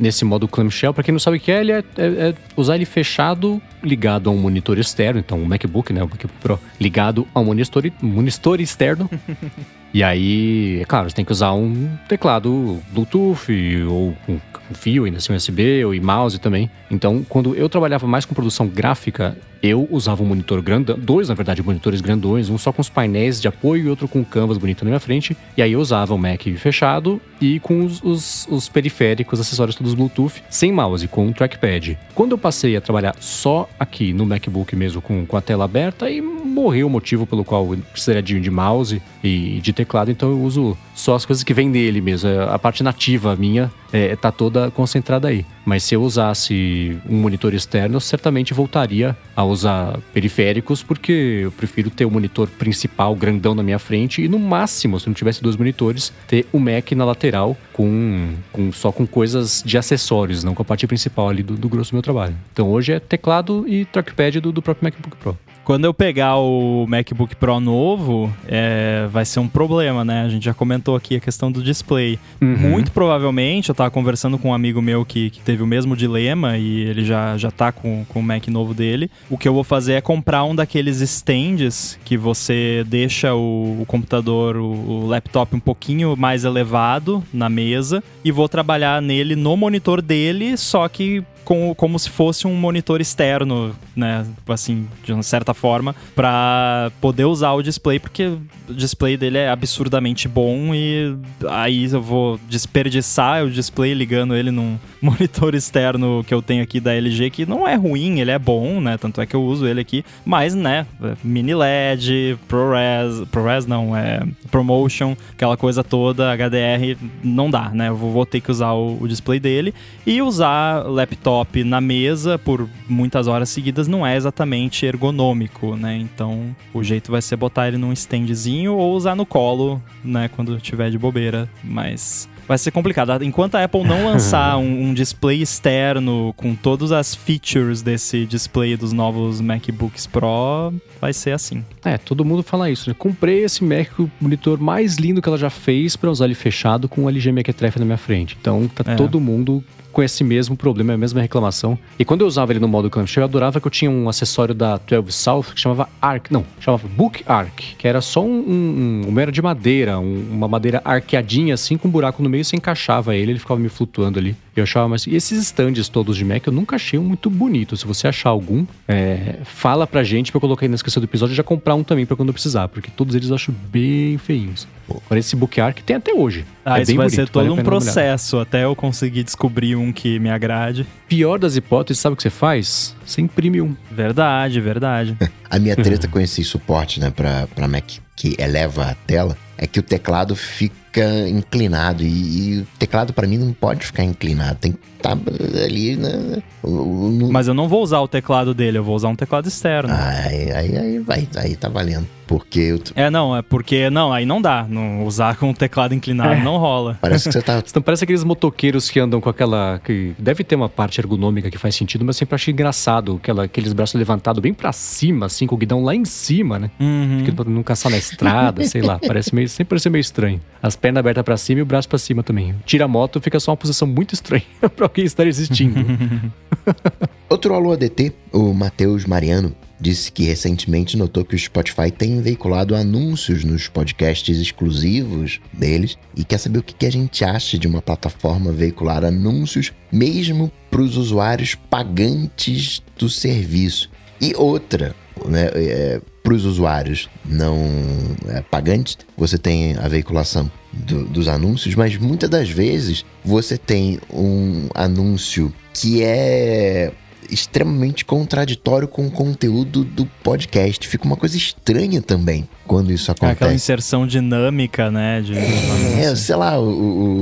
nesse modo clamshell, para quem não sabe o que é, ele é, é, é, usar ele fechado, ligado a um monitor externo, então o MacBook, né, o MacBook Pro, ligado a um monitor, monitor externo. e aí, é claro, você tem que usar um teclado Bluetooth ou com fio, ainda assim USB, ou e mouse também. Então, quando eu trabalhava mais com produção gráfica, eu usava um monitor grandão, dois, na verdade, monitores grandões, um só com os painéis de apoio e outro com canvas bonito na minha frente. E aí eu usava o Mac fechado e com os, os, os periféricos, acessórios todos Bluetooth, sem mouse, com um trackpad. Quando eu passei a trabalhar só aqui no MacBook mesmo, com, com a tela aberta, aí morreu o motivo pelo qual eu precisaria de, de mouse e de teclado, então eu uso só as coisas que vêm dele mesmo. A parte nativa minha é, tá toda concentrada aí. Mas se eu usasse um monitor externo, eu certamente voltaria a usar periféricos, porque eu prefiro ter o monitor principal grandão na minha frente e no máximo, se não tivesse dois monitores, ter o Mac na lateral com, com só com coisas de acessórios, não com a parte principal ali do, do grosso do meu trabalho. Então hoje é teclado e trackpad do, do próprio MacBook Pro. Quando eu pegar o MacBook Pro novo, é, vai ser um problema, né? A gente já comentou aqui a questão do display. Uhum. Muito provavelmente, eu tava conversando com um amigo meu que, que teve o mesmo dilema e ele já, já tá com, com o Mac novo dele. O que eu vou fazer é comprar um daqueles stands que você deixa o, o computador, o, o laptop um pouquinho mais elevado na mesa e vou trabalhar nele no monitor dele, só que com, como se fosse um monitor externo, né? Assim, de uma certa forma, para poder usar o display, porque o display dele é absurdamente bom e aí eu vou desperdiçar o display ligando ele num monitor externo que eu tenho aqui da LG, que não é ruim, ele é bom, né? Tanto é que eu uso ele aqui, mas, né? Mini LED, ProRes, ProRes não, é Promotion, aquela coisa toda, HDR, não dá, né? Eu vou ter que usar o, o display dele e usar laptop na mesa por muitas horas seguidas não é exatamente ergonômico, né? Então o jeito vai ser botar ele num standzinho ou usar no colo, né? Quando tiver de bobeira. Mas vai ser complicado. Enquanto a Apple não lançar um, um, display externo com todas as features desse display dos novos MacBooks Pro, vai ser assim. É, todo mundo fala isso. Né? Comprei esse Mac, o monitor mais lindo que ela já fez para usar ele fechado com o LG Mequetrefe na minha frente. Então tá é. todo mundo com esse mesmo problema, a mesma reclamação. E quando eu usava ele no modo clamshell, eu adorava que eu tinha um acessório da 12 South que chamava Arc, não, chamava Book Arc, que era só um, um, um era de madeira, um, uma madeira arqueadinha assim, com um buraco no meio, você encaixava ele, ele ficava me flutuando ali. Eu achava, mas e esses stands todos de Mac eu nunca achei um muito bonito. Se você achar algum, é, fala pra gente pra eu colocar aí na descrição do episódio e já comprar um também pra quando eu precisar, porque todos eles eu acho bem feinhos. Agora esse Arc tem até hoje. Ah, é isso vai bonito, ser todo vale um processo até eu conseguir descobrir um que me agrade. Pior das hipóteses, sabe o que você faz? Você imprime um. Verdade, verdade. a minha treta com esse suporte, né, pra, pra Mac que eleva a tela, é que o teclado fica inclinado. E, e o teclado, para mim, não pode ficar inclinado. Tem que estar tá ali, né? No... Mas eu não vou usar o teclado dele, eu vou usar um teclado externo. Aí, aí, aí vai, aí tá valendo. Porque eu... É, não, é porque. Não, aí não dá. Não, usar com o teclado inclinado é. não rola. Parece que você tá. Então, parece aqueles motoqueiros que andam com aquela. que Deve ter uma parte ergonômica que faz sentido, mas sempre achei engraçado aquela, aqueles braços levantados bem para cima, assim, com o guidão lá em cima, né? Uhum. Que não caçar na estrada, sei lá. Parece meio, sempre parece meio estranho. As pernas abertas para cima e o braço para cima também. Tira a moto, fica só uma posição muito estranha para alguém estar existindo. Outro alô ADT, o Matheus Mariano, disse que recentemente notou que o Spotify tem veiculado anúncios nos podcasts exclusivos deles e quer saber o que a gente acha de uma plataforma veicular anúncios mesmo para os usuários pagantes do serviço. E outra, né, é, para os usuários não é, pagantes, você tem a veiculação do, dos anúncios, mas muitas das vezes você tem um anúncio que é extremamente contraditório com o conteúdo do podcast. Fica uma coisa estranha também quando isso acontece. É aquela inserção dinâmica, né? De... É, sei lá, o,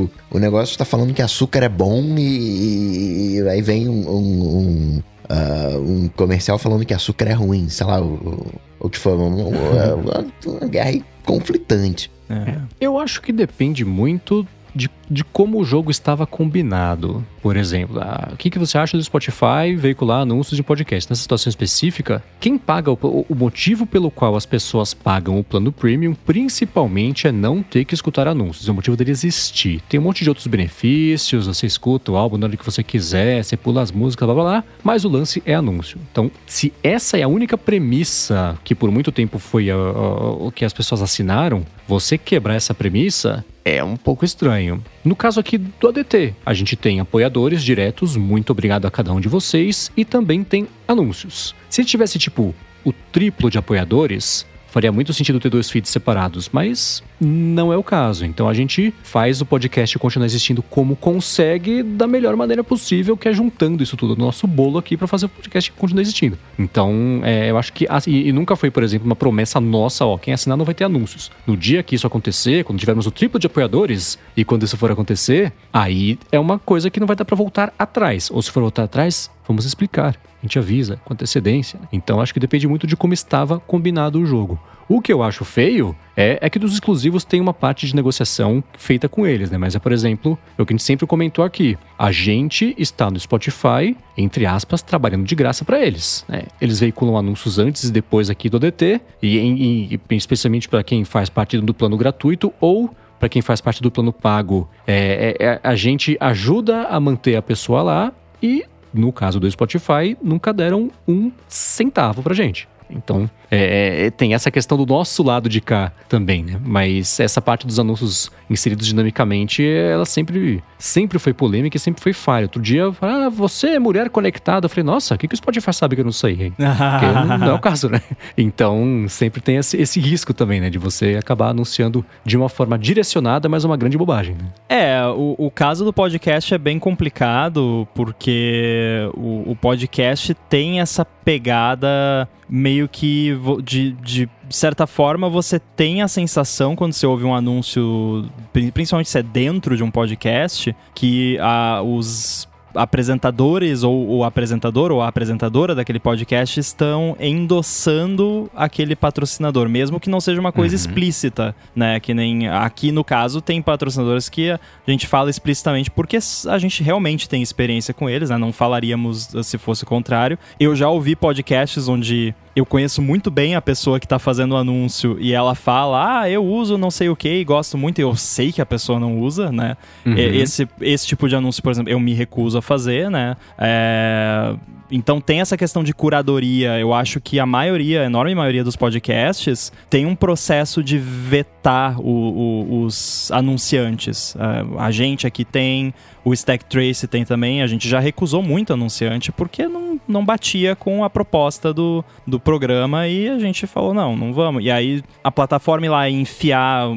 o, o negócio está falando que açúcar é bom e, e aí vem um, um, um, uh, um, comercial falando que açúcar é ruim, sei lá, o, o que foi, uma, uma, uma guerra conflitante. É. Eu acho que depende muito de, de como o jogo estava combinado. Por exemplo, ah, o que, que você acha do Spotify veicular anúncios de podcast? Nessa situação específica, quem paga o, o motivo pelo qual as pessoas pagam o plano premium, principalmente é não ter que escutar anúncios. É o motivo dele existir. Tem um monte de outros benefícios, você escuta o álbum na hora que você quiser, você pula as músicas, blá blá blá, mas o lance é anúncio. Então, se essa é a única premissa que por muito tempo foi o que as pessoas assinaram, você quebrar essa premissa é um pouco estranho. No caso aqui do ADT, a gente tem apoiadores diretos, muito obrigado a cada um de vocês, e também tem anúncios. Se tivesse tipo o triplo de apoiadores, faria muito sentido ter dois feeds separados, mas não é o caso. Então a gente faz o podcast continuar existindo como consegue, da melhor maneira possível, que é juntando isso tudo no nosso bolo aqui para fazer o podcast continuar existindo. Então, é, eu acho que. E, e, nunca foi, por exemplo, uma promessa nossa, ó, quem assinar não vai ter anúncios. No dia que isso acontecer, quando tivermos o triplo de apoiadores, e quando isso for acontecer, aí é uma coisa que não vai dar para voltar atrás. Ou se for voltar atrás, vamos explicar. A gente avisa com antecedência. Então acho que depende muito de como estava combinado o jogo. O que eu acho feio é, é que dos exclusivos tem uma parte de negociação feita com eles, né? Mas é, por exemplo, é o que a gente sempre comentou aqui. A gente está no Spotify, entre aspas, trabalhando de graça para eles. Né? Eles veiculam anúncios antes e depois aqui do DT, e, e, e especialmente para quem faz parte do plano gratuito ou para quem faz parte do plano pago, é, é, é, a gente ajuda a manter a pessoa lá e no caso do Spotify, nunca deram um centavo pra gente. Então, é, é, tem essa questão do nosso lado de cá também, né? Mas essa parte dos anúncios inseridos dinamicamente, ela sempre, sempre foi polêmica e sempre foi falha. Outro dia, ah, você é mulher conectada. Eu falei, nossa, o que, que o Spotify sabe que eu não sei? Porque não, não, é o caso, né? Então, sempre tem esse, esse, risco também, né? De você acabar anunciando de uma forma direcionada, mas uma grande bobagem. Né? É, o, o caso do podcast é bem complicado, porque o, o podcast tem essa pegada meio que de, de certa forma você tem a sensação quando você ouve um anúncio, principalmente se é dentro de um podcast, que ah, os apresentadores ou o apresentador ou a apresentadora daquele podcast estão endossando aquele patrocinador, mesmo que não seja uma coisa uhum. explícita, né? Que nem aqui no caso tem patrocinadores que a gente fala explicitamente porque a gente realmente tem experiência com eles, né? Não falaríamos se fosse o contrário. Eu já ouvi podcasts onde eu conheço muito bem a pessoa que tá fazendo o anúncio e ela fala, ah, eu uso não sei o que e gosto muito, eu sei que a pessoa não usa, né? Uhum. Esse, esse tipo de anúncio, por exemplo, eu me recuso a fazer, né? É... Então tem essa questão de curadoria. Eu acho que a maioria, a enorme maioria dos podcasts, tem um processo de vetar o, o, os anunciantes. Uh, a gente aqui tem, o Stack Trace tem também. A gente já recusou muito anunciante porque não, não batia com a proposta do, do programa e a gente falou: não, não vamos. E aí a plataforma ir lá enfiar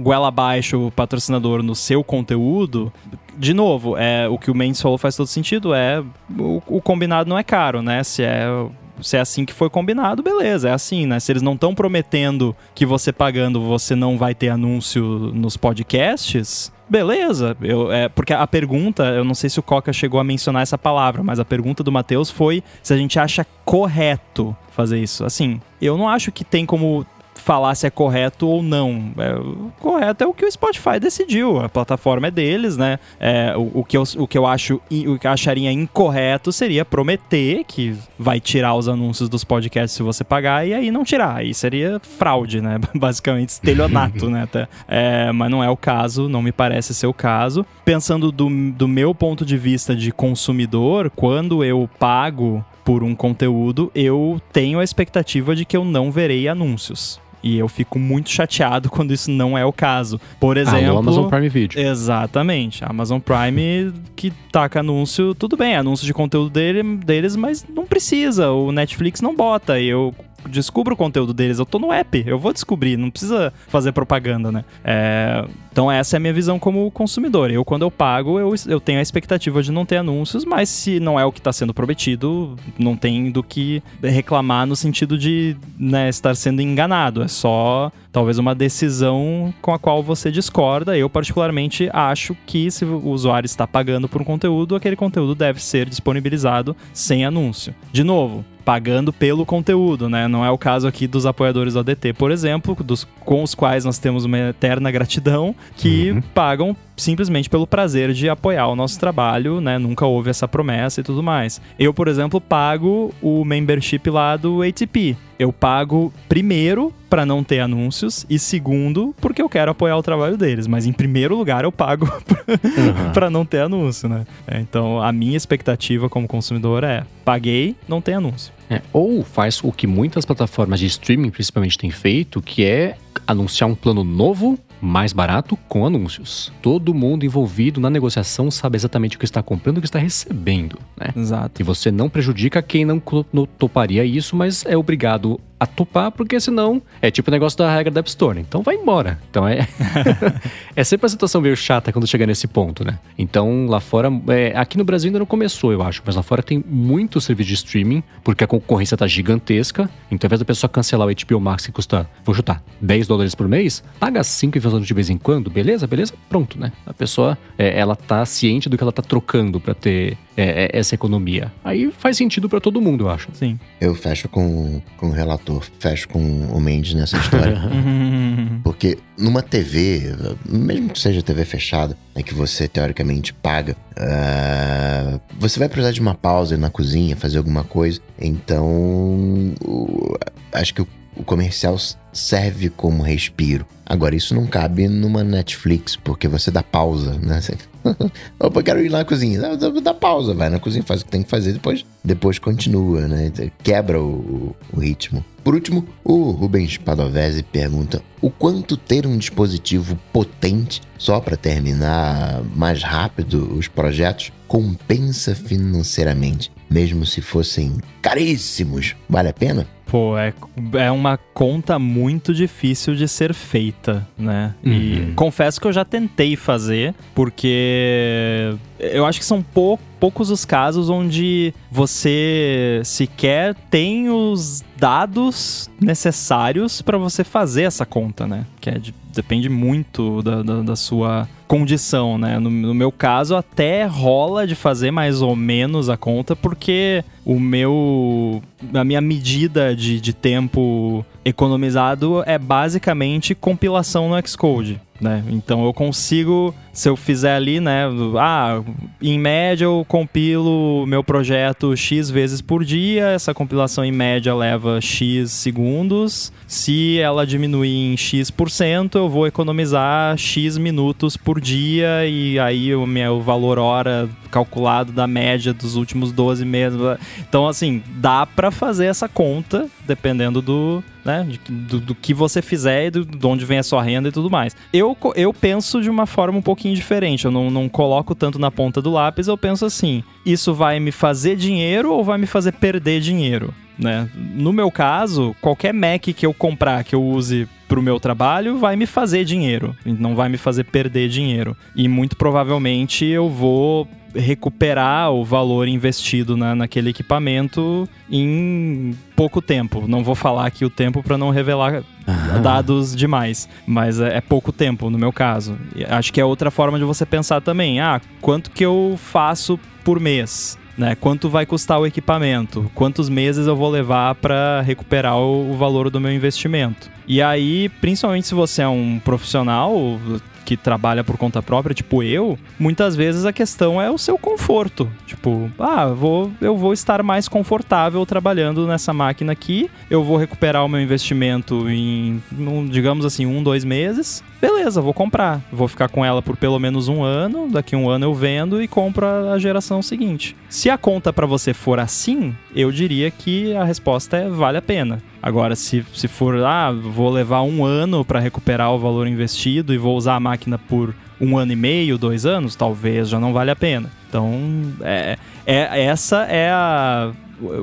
goela abaixo o patrocinador no seu conteúdo, de novo, é o que o Mendes falou faz todo sentido, é o, o combinado não é caro, né? Se é se é assim que foi combinado, beleza, é assim, né? Se eles não estão prometendo que você pagando você não vai ter anúncio nos podcasts, beleza. Eu, é, porque a pergunta, eu não sei se o Coca chegou a mencionar essa palavra, mas a pergunta do Matheus foi se a gente acha correto fazer isso. Assim, eu não acho que tem como falar se é correto ou não. É, o correto é o que o Spotify decidiu. A plataforma é deles, né? É, o, o, que eu, o que eu acho o que eu acharia incorreto seria prometer que vai tirar os anúncios dos podcasts se você pagar e aí não tirar. Aí seria fraude, né? Basicamente, estelionato, né? Até. É, mas não é o caso, não me parece ser o caso. Pensando do, do meu ponto de vista de consumidor, quando eu pago por um conteúdo, eu tenho a expectativa de que eu não verei anúncios. E eu fico muito chateado quando isso não é o caso. Por exemplo. Ah, Amazon Prime Video. Exatamente. A Amazon Prime que taca anúncio, tudo bem, anúncio de conteúdo dele, deles, mas não precisa. O Netflix não bota. E eu descubro o conteúdo deles. Eu tô no app, eu vou descobrir, não precisa fazer propaganda, né? É, então essa é a minha visão como consumidor. Eu, quando eu pago, eu, eu tenho a expectativa de não ter anúncios, mas se não é o que está sendo prometido, não tem do que reclamar no sentido de né, estar sendo enganado. É só talvez uma decisão com a qual você discorda. Eu, particularmente, acho que se o usuário está pagando por um conteúdo, aquele conteúdo deve ser disponibilizado sem anúncio. De novo, pagando pelo conteúdo, né? Não é o caso aqui dos apoiadores do ADT, por exemplo, dos, com os quais nós temos uma eterna gratidão, que uhum. pagam simplesmente pelo prazer de apoiar o nosso trabalho, né? Nunca houve essa promessa e tudo mais. Eu, por exemplo, pago o membership lá do ATP. Eu pago primeiro para não ter anúncios e segundo porque eu quero apoiar o trabalho deles, mas em primeiro lugar eu pago uhum. para não ter anúncio, né? É, então a minha expectativa como consumidor é paguei, não tem anúncio. É, ou faz o que muitas plataformas de streaming principalmente têm feito, que é anunciar um plano novo mais barato com anúncios. Todo mundo envolvido na negociação sabe exatamente o que está comprando e o que está recebendo, né? Exato. E você não prejudica quem não toparia isso, mas é obrigado a topar, porque senão é tipo o negócio da regra da App Store. Então vai embora. Então é. é sempre uma situação meio chata quando chega nesse ponto, né? Então lá fora. É, aqui no Brasil ainda não começou, eu acho, mas lá fora tem muito serviço de streaming, porque a concorrência tá gigantesca. Então ao invés da pessoa cancelar o HBO Max que custa, vou chutar, 10 dólares por mês, paga 5 e de vez em quando, beleza? Beleza? Pronto, né? A pessoa, é, ela tá ciente do que ela tá trocando para ter é, é, essa economia. Aí faz sentido para todo mundo, eu acho. Sim. Eu fecho com, com o relator, fecho com o Mendes nessa história. Porque numa TV, mesmo que seja TV fechada, né, que você teoricamente paga, uh, você vai precisar de uma pausa na cozinha, fazer alguma coisa. Então, uh, acho que o, o comercial serve como respiro. Agora, isso não cabe numa Netflix, porque você dá pausa, né? Você... Opa, quero ir lá na cozinha. Dá, dá, pausa, vai na cozinha, faz o que tem que fazer, depois, depois continua, né? Quebra o, o ritmo. Por último, o Rubens Padovese pergunta: o quanto ter um dispositivo potente, só para terminar mais rápido os projetos, compensa financeiramente, mesmo se fossem caríssimos? Vale a pena? Pô, é, é uma conta muito difícil de ser feita, né? Uhum. E confesso que eu já tentei fazer, porque eu acho que são pou, poucos os casos onde você sequer tem os dados necessários para você fazer essa conta, né? Que é de, depende muito da, da, da sua condição, né? No, no, meu caso, até rola de fazer mais ou menos a conta, porque o meu. A minha medida de, de tempo economizado é basicamente compilação no Xcode. Né? Então eu consigo, se eu fizer ali, né? Ah, em média eu compilo meu projeto X vezes por dia, essa compilação em média leva X segundos. Se ela diminuir em X%, eu vou economizar X minutos por dia e aí o meu valor hora calculado da média dos últimos 12 meses. Então, assim, dá para fazer essa conta dependendo do, né, do, do, que você fizer e do, de onde vem a sua renda e tudo mais. Eu, eu penso de uma forma um pouquinho diferente, eu não, não coloco tanto na ponta do lápis, eu penso assim, isso vai me fazer dinheiro ou vai me fazer perder dinheiro? Né? No meu caso, qualquer Mac que eu comprar que eu use para o meu trabalho vai me fazer dinheiro, não vai me fazer perder dinheiro. E muito provavelmente eu vou recuperar o valor investido na, naquele equipamento em pouco tempo. Não vou falar aqui o tempo para não revelar ah. dados demais, mas é, é, pouco tempo no meu caso. Acho que é outra forma de você pensar também. Ah, quanto que eu faço por mês? Né? Quanto vai custar o equipamento? Quantos meses eu vou levar para recuperar o, valor do meu investimento? E aí, principalmente se você é um profissional, que trabalha por conta própria, tipo eu, muitas vezes a questão é o seu conforto. Tipo, ah, vou, eu vou estar mais confortável trabalhando nessa máquina aqui, eu vou recuperar o meu investimento em, digamos assim, um, dois meses. Beleza, vou comprar. Vou ficar com ela por pelo menos um ano. Daqui um ano eu vendo e compro a geração seguinte. Se a conta para você for assim, eu diria que a resposta é vale a pena. Agora, se, se for, ah, vou levar um ano para recuperar o valor investido e vou usar a máquina por um ano e meio, dois anos, talvez já não vale a pena. Então, é, é essa é a,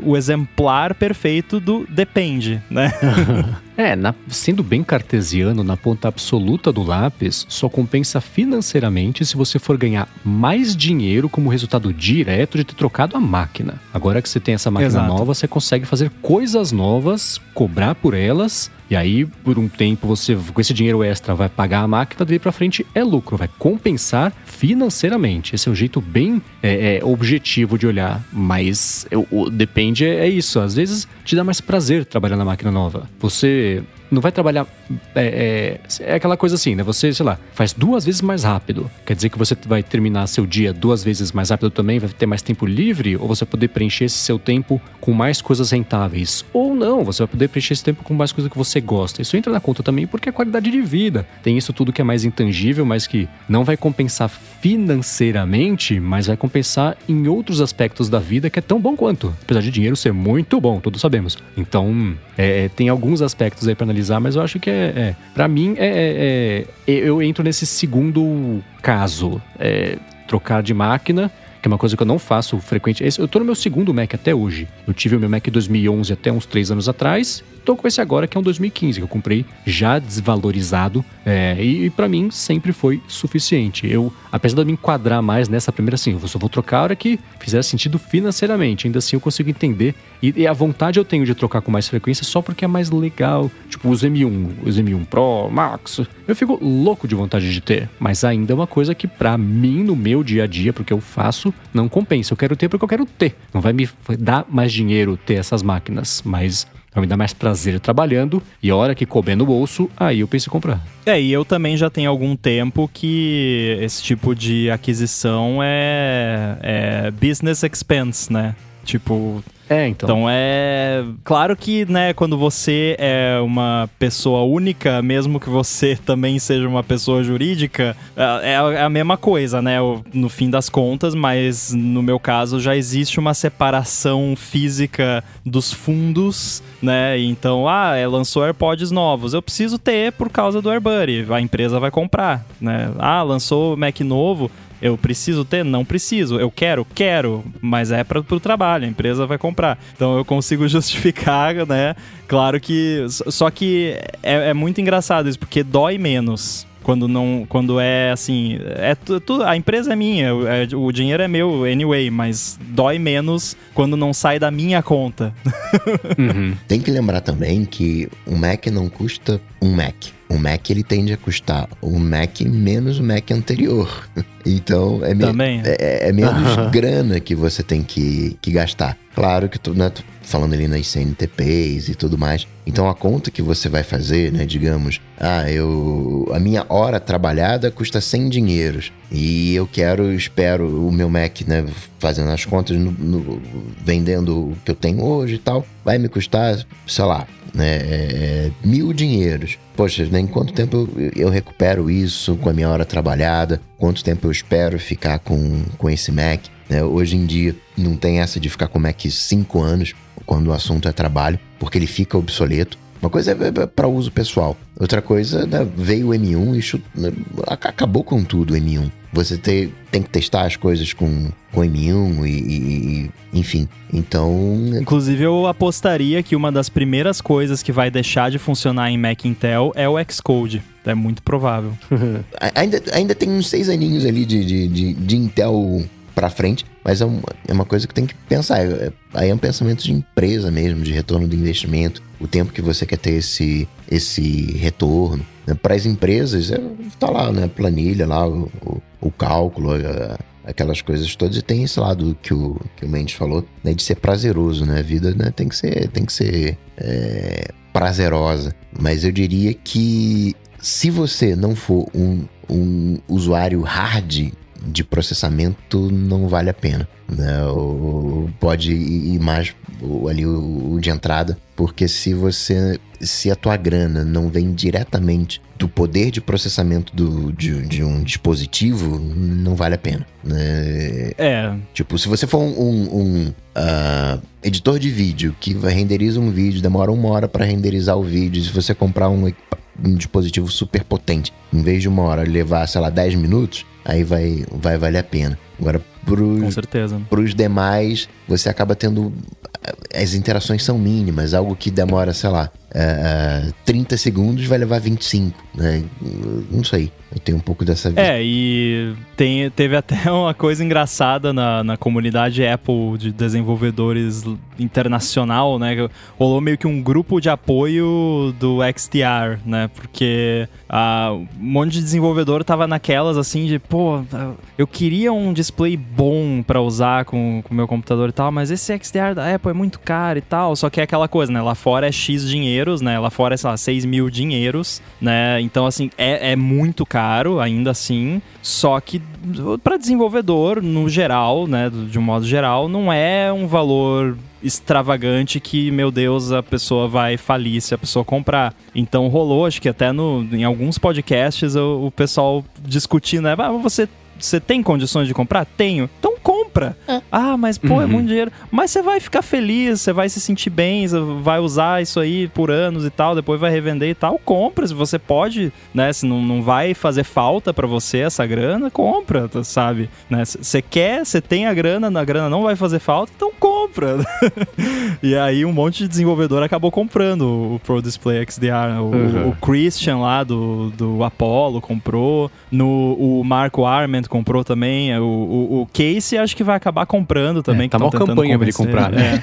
o exemplar perfeito do depende, né? é, na, sendo bem cartesiano, na ponta absoluta do lápis, só compensa financeiramente se você for ganhar mais dinheiro como resultado direto de ter trocado a máquina. Agora que você tem essa máquina Exato. nova, você consegue fazer coisas novas, cobrar por elas e aí, por um tempo, você com esse dinheiro extra vai pagar a máquina, daí para frente é lucro, vai compensar financeiramente. Esse é um jeito bem é, é, objetivo de olhar, mas o, depende é, é isso. Às vezes te dá mais prazer trabalhar na máquina nova. Você não vai trabalhar. É, é, é, aquela coisa assim, né? Você, sei lá, faz duas vezes mais rápido. Quer dizer que você vai terminar seu dia duas vezes mais rápido também, vai ter mais tempo livre, ou você vai poder preencher esse seu tempo com mais coisas rentáveis. Ou não, você vai poder preencher esse tempo com mais coisas que você gosta. Isso entra na conta também porque é qualidade de vida. Tem isso tudo que é mais intangível, mas que não vai compensar financeiramente, mas vai compensar em outros aspectos da vida que é tão bom quanto. Apesar de dinheiro ser muito bom, todos sabemos. Então, é, tem alguns aspectos aí para analisar mas eu acho que é. é para mim, é, é, é, eu entro nesse segundo caso. É, trocar de máquina que é uma coisa que eu não faço frequente. Eu tô no meu segundo Mac até hoje. Eu tive o meu Mac 2011 até uns três anos atrás. Tô com esse agora que é um 2015 que eu comprei já desvalorizado é, e, e para mim sempre foi suficiente. Eu, apesar de eu me enquadrar mais nessa primeira assim, eu só vou trocar a hora que fizer sentido financeiramente. Ainda assim eu consigo entender e, e, a vontade eu tenho de trocar com mais frequência só porque é mais legal. Tipo os M1, os M1 Pro, Max. Eu fico louco de vontade de ter, mas ainda é uma coisa que para mim no meu dia a dia, porque eu faço não compensa. Eu quero ter porque eu quero ter. Não vai me dar mais dinheiro ter essas máquinas, mas vai me dar mais prazer trabalhando e a hora que couber no bolso, aí eu penso em comprar. É, e eu também já tenho algum tempo que esse tipo de aquisição é, é business expense, né? Tipo, é, então. Então é. Claro que, né, quando você é uma pessoa única, mesmo que você também seja uma pessoa jurídica, é, é a mesma coisa, né? No fim das contas, mas no meu caso já existe uma separação física dos fundos, né? Então, ah, é, lançou AirPods novos. Eu preciso ter por causa do AirBuddy. A empresa vai comprar, né? Ah, lançou Mac novo eu preciso ter? Não preciso. Eu quero? Quero. Mas é para o trabalho, a empresa vai comprar. Então eu consigo justificar, né? Claro que. Só que é, é muito engraçado isso, porque dói menos quando não quando é assim é tudo a empresa é minha é, o dinheiro é meu anyway mas dói menos quando não sai da minha conta uhum. tem que lembrar também que o Mac não custa um Mac o Mac ele tende a custar o Mac menos o Mac anterior. Então é, me Também. é, é menos grana que você tem que, que gastar. Claro que tu, né, tô falando ali nas CNTPs e tudo mais. Então a conta que você vai fazer, né, digamos, ah, eu a minha hora trabalhada custa 100 dinheiros e eu quero, espero o meu Mac, né, fazendo as contas, no, no, vendendo o que eu tenho hoje e tal, vai me custar, sei lá, né, é, mil dinheiros. Poxa, né, em quanto tempo eu, eu, recupero isso com a minha hora trabalhada? Quanto tempo eu espero ficar com, com esse Mac? Né, hoje em dia não tem essa de ficar com o Mac 5 anos quando o assunto é trabalho, porque ele fica obsoleto. Uma coisa é, é para uso pessoal, outra coisa né, veio o M1 e chut... Né, acabou com tudo o M1. Você tem, tem que testar as coisas com, com M1 e, e, enfim. Então. Inclusive, eu apostaria que uma das primeiras coisas que vai deixar de funcionar em Mac Intel é o Xcode. É muito provável. ainda, ainda tem uns seis aninhos ali de, de, de, de Intel para frente, mas é uma, é uma, coisa que tem que pensar. É, aí é um pensamento de empresa mesmo, de retorno do investimento, o tempo que você quer ter esse, esse retorno. Né? Para as empresas, é, tá lá, né? Planilha lá, o, o, o cálculo, a, aquelas coisas todas. E tem esse lado que o, que o Mendes falou, né? De ser prazeroso, né? A vida né, tem que ser, tem que ser é, prazerosa. Mas eu diria que se você não for um, um usuário hard de processamento, não vale a pena. Né? Ou pode ir mais ali o, o de entrada, porque se você se a tua grana não vem diretamente do poder de processamento do, de, de um dispositivo, não vale a pena. Né? É. Tipo, se você for um, um, um uh, editor de vídeo que renderiza um vídeo, demora uma hora para renderizar o vídeo, se você comprar um, um dispositivo super potente, em vez de uma hora levar, sei lá, 10 minutos, aí vai, vai valer a pena. Agora, pros, Com certeza. pros demais, você acaba tendo. As interações são mínimas, algo que demora, sei lá, uh, 30 segundos vai levar 25, né? Não sei. Eu tenho um pouco dessa visão. É, e tem, teve até uma coisa engraçada na, na comunidade Apple de desenvolvedores internacional, né? Rolou meio que um grupo de apoio do XDR, né? Porque uh, um monte de desenvolvedor tava naquelas assim de, pô, eu queria um display bom para usar com o meu computador e tal, mas esse XDR da Apple é muito caro e tal. Só que é aquela coisa, né? Lá fora é X dinheiros, né? Lá fora é, sei lá, 6 mil dinheiros, né? Então, assim, é, é muito caro ainda assim. Só que para desenvolvedor, no geral, né? De um modo geral, não é um valor extravagante que, meu Deus, a pessoa vai falir se a pessoa comprar. Então rolou, acho que até no, em alguns podcasts o, o pessoal discutindo, né? Ah, você você tem condições de comprar? Tenho. Então compra. É. Ah, mas pô, uhum. é muito dinheiro. Mas você vai ficar feliz, você vai se sentir bem, você vai usar isso aí por anos e tal, depois vai revender e tal. Compra, se você pode, né? Se não, não vai fazer falta para você essa grana, compra, sabe? Né? Você quer, você tem a grana, a grana não vai fazer falta, então compra. e aí um monte de desenvolvedor acabou comprando o Pro Display XDR. O, uhum. o Christian lá do, do Apollo comprou, no, o Marco Arment comprou também, o, o, o Casey acho que vai acabar comprando também. É, tá uma campanha pra ele comprar, né?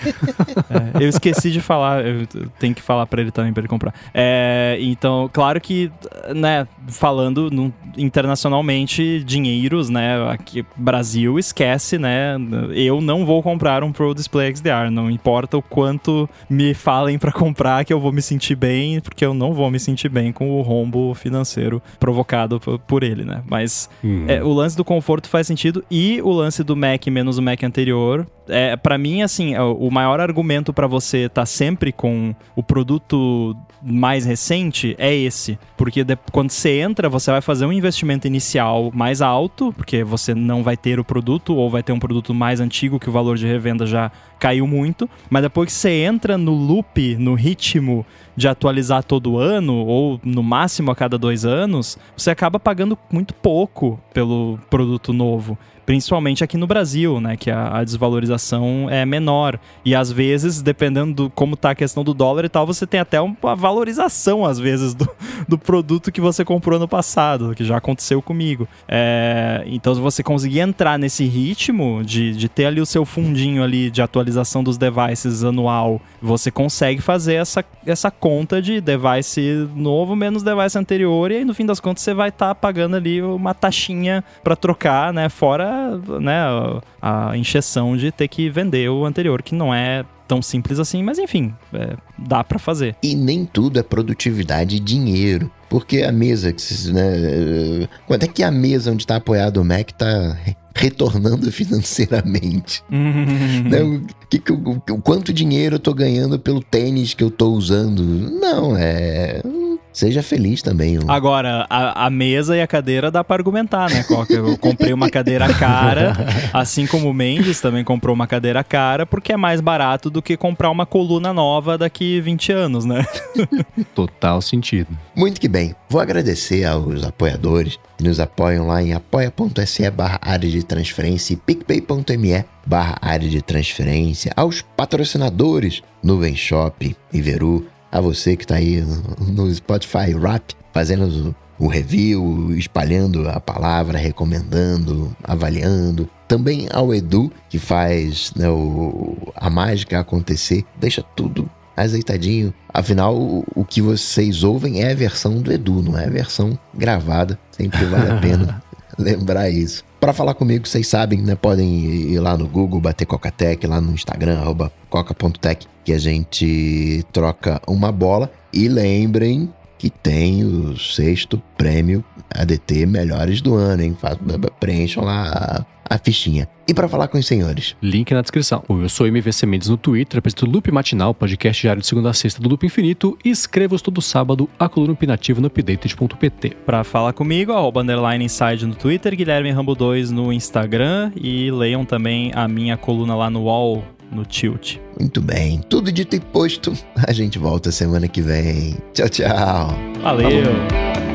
É, é, eu esqueci de falar, eu tenho que falar para ele também para ele comprar. É, então, claro que, né, falando no, internacionalmente, dinheiros, né, aqui Brasil esquece, né, eu não vou comprar um Pro Display XDR, não importa o quanto me falem para comprar que eu vou me sentir bem, porque eu não vou me sentir bem com o rombo financeiro provocado por ele, né? Mas uhum. é, o lance do conforto faz sentido e o lance do Mac menos o Mac anterior. É, para mim, assim, é, o maior argumento para você estar tá sempre com o produto mais recente é esse. Porque de, quando você entra, você vai fazer um investimento inicial mais alto, porque você não vai ter o produto, ou vai ter um produto mais antigo que o valor de revenda já caiu muito. Mas depois que você entra no loop, no ritmo de atualizar todo ano, ou no máximo a cada dois anos, você acaba pagando muito pouco pelo produto novo principalmente aqui no Brasil, né, que a, a, desvalorização é menor. E às vezes, dependendo do como tá a questão do dólar e tal, você tem até uma valorização, às vezes, do, do produto que você comprou no passado, que já aconteceu comigo. É, então, se você conseguir entrar nesse ritmo de, de ter ali o seu fundinho ali de atualização dos devices anual, você consegue fazer essa, essa conta de device novo menos device anterior, e aí no fim das contas você vai estar tá pagando ali uma taxinha para trocar, né? Fora né, a, encheção de ter que vender o anterior, que não é tão simples assim, mas enfim, é, dá para fazer. E nem tudo é produtividade e dinheiro. Porque a mesa, né? Quanto é que a mesa onde está apoiado o Mac está retornando financeiramente? né? o, que, o, o, quanto dinheiro eu tô ganhando pelo tênis que eu tô usando? Não, é Seja feliz também. Agora, a, a, mesa e a cadeira dá para argumentar, né, Coca? Eu comprei uma cadeira cara, assim como o Mendes também comprou uma cadeira cara, porque é mais barato do que comprar uma coluna nova daqui 20 anos, né? Total sentido. Muito que bem. Vou agradecer aos apoiadores que nos apoiam lá em apoia.se barra área de transferência e picpay.me barra área de transferência, aos patrocinadores Nuvem Shop e Veru, a você que está aí no Spotify Rap, fazendo o review, espalhando a palavra, recomendando, avaliando. Também ao Edu, que faz né, o, a mágica acontecer, deixa tudo azeitadinho. Afinal, o, o, que vocês ouvem é a versão do Edu, não é a versão gravada. Sempre vale a pena lembrar isso. Para falar comigo, vocês sabem, né? Podem ir lá no Google, bater Cocatec, lá no Instagram, arroba coca.tech, que a gente troca uma bola. E lembrem que tem o sexto prêmio ADT Melhores do Ano, hein? Preencham lá a fichinha. E para falar com os senhores? Link na descrição. Eu sou MVC Mendes no Twitter, apresento Loop Matinal, podcast diário de segunda a sexta do Loop Infinito e escrevo todo sábado a coluna opinativa no updated.pt. Para falar comigo, arroba underline inside no Twitter, Guilherme Rambo 2 no Instagram e leiam também a minha coluna lá no UOL no Tilt. Muito bem, tudo dito e posto. A gente volta semana que vem. Tchau, tchau. Valeu. Falou.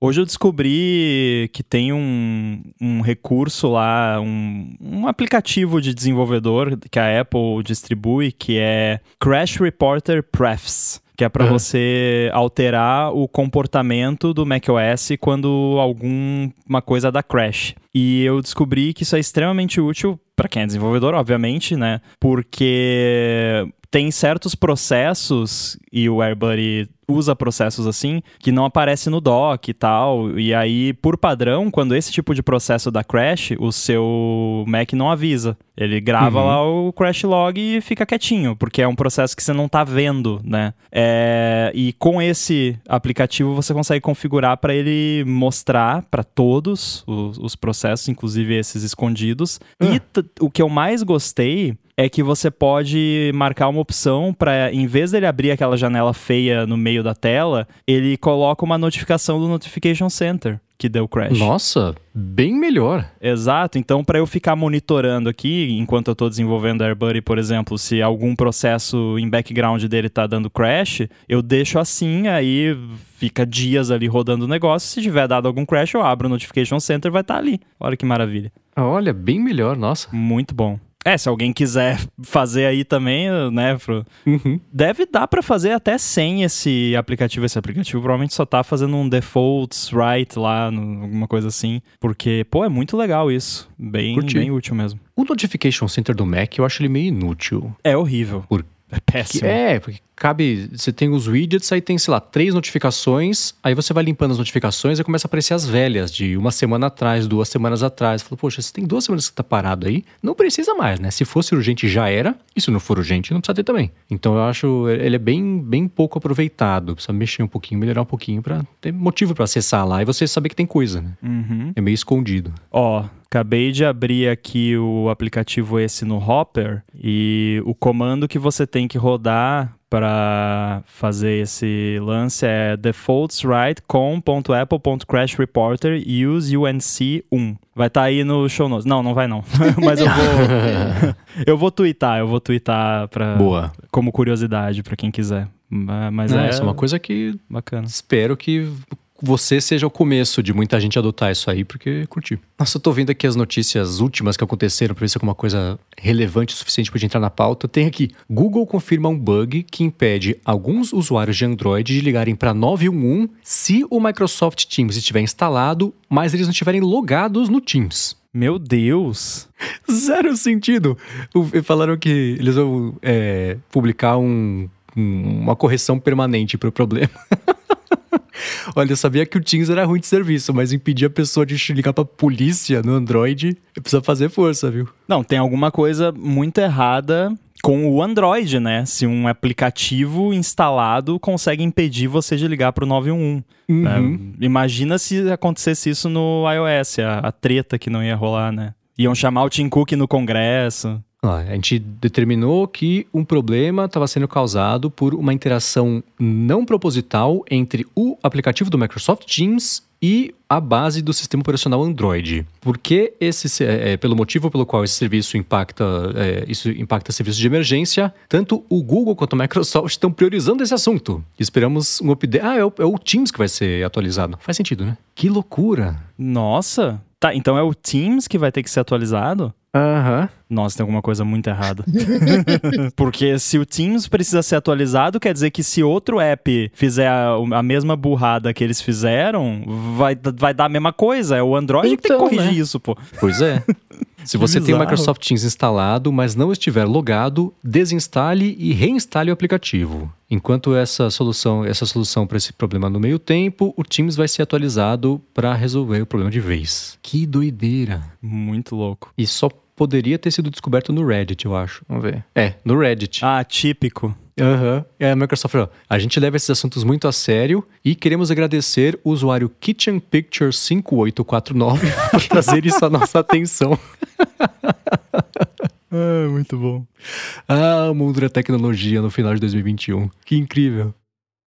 Hoje eu descobri que tem um, um recurso lá, um, um aplicativo de desenvolvedor que a Apple distribui, que é Crash Reporter Prefs que é para uhum. você alterar o comportamento do macOS quando alguma coisa dá crash. E eu descobri que isso é extremamente útil para quem é desenvolvedor, obviamente, né? Porque tem certos processos e o AirBuddy usa processos assim que não aparece no dock e tal. E aí, por padrão, quando esse tipo de processo dá crash, o seu Mac não avisa. Ele grava uhum. lá o crash log e fica quietinho, porque é um processo que você não está vendo, né? É... e com esse aplicativo você consegue configurar para ele mostrar para todos os, os, processos, inclusive esses escondidos. Uhum. E o que eu mais gostei é que você pode marcar uma opção para, em vez dele abrir aquela janela feia no meio da tela, ele coloca uma notificação do Notification Center que deu crash. Nossa, bem melhor. Exato. Então, para eu ficar monitorando aqui, enquanto eu estou desenvolvendo AirBuddy, por exemplo, se algum processo em background dele está dando crash, eu deixo assim, aí fica dias ali rodando o negócio. Se tiver dado algum crash, eu abro o Notification Center, vai estar tá ali. Olha que maravilha. Olha, bem melhor, nossa. Muito bom. É, se alguém quiser fazer aí também, né, Fro? Uhum. Deve dar para fazer até sem esse aplicativo. Esse aplicativo provavelmente só tá fazendo um defaults right lá, no, alguma coisa assim. Porque, pô, é muito legal isso. Bem, bem útil mesmo. O Notification Center do Mac, eu acho ele meio inútil. É horrível. Por é péssimo. É, porque cabe. Você tem os widgets, aí tem, sei lá, três notificações, aí você vai limpando as notificações e começa a aparecer as velhas, de uma semana atrás, duas semanas atrás. Falou, poxa, você tem duas semanas que tá parado aí, não precisa mais, né? Se fosse urgente já era, e se não for urgente, não precisa ter também. Então eu acho ele é bem, bem pouco aproveitado. Precisa mexer um pouquinho, melhorar um pouquinho para ter motivo para acessar lá e você saber que tem coisa, né? Uhum. É meio escondido. Ó, Acabei de abrir aqui o aplicativo esse no Hopper e o comando que você tem que rodar para fazer esse lance é defaultswrite.com.apple.crashreporter use unc 1. Vai estar tá aí no show notes. Não, não vai não. Mas eu vou eu vou twittar, eu vou twittar para Boa. como curiosidade para quem quiser. Mas é, é uma coisa que bacana. Espero que você seja o começo de muita gente adotar isso aí, porque curti. Nossa, eu tô vendo aqui as notícias últimas que aconteceram pra ver se é alguma coisa relevante o suficiente pra entrar na pauta. Tem aqui: Google confirma um bug que impede alguns usuários de Android de ligarem para 911 se o Microsoft Teams estiver instalado, mas eles não estiverem logados no Teams. Meu Deus! Zero sentido! Falaram que eles vão é, publicar um, uma correção permanente pro problema. Olha, eu sabia que o Teams era ruim de serviço, mas impedir a pessoa de ligar pra polícia no Android, precisa fazer força, viu? Não, tem alguma coisa muito errada com o Android, né? Se um aplicativo instalado consegue impedir você de ligar para o 911. Uhum. Né? Imagina se acontecesse isso no iOS, a, a, treta que não ia rolar, né? Iam chamar o Tim Cook no Congresso. Ah, a gente determinou que um problema estava sendo causado por uma interação não proposital entre o aplicativo do Microsoft Teams e a base do sistema operacional Android. Porque esse, é, é, pelo motivo pelo qual esse serviço impacta, é, isso impacta serviços de emergência, tanto o Google quanto a Microsoft estão priorizando esse assunto. Esperamos um update. Ah, é o, é o Teams que vai ser atualizado. Faz sentido, né? Que loucura! Nossa! Tá, então é o Teams que vai ter que ser atualizado? Aham. Nossa, tem alguma coisa muito errada. Porque se o Teams precisa ser atualizado, quer dizer que se outro app fizer a, a mesma burrada que eles fizeram, vai, vai dar a mesma coisa. É o Android que tem que Então, corrigir né? isso, pô. Pois é. Se você tem o. Microsoft Teams instalado, mas não estiver logado, desinstale e reinstale o aplicativo. Enquanto essa solução, essa solução para esse problema no meio tempo, o Teams vai ser atualizado para resolver o problema de vez. Que doideira. Muito louco. E só poderia ter sido descoberto no Reddit, eu acho. Vamos ver. É, no Reddit. Ah, típico. Aham. É, a Microsoft falou, a gente leva esses assuntos muito a sério e queremos agradecer o usuário Kitchen Picture 5849 por trazer isso à nossa atenção. Ah, muito bom. Ah, o mundo da tecnologia no final de 2021. Que incrível.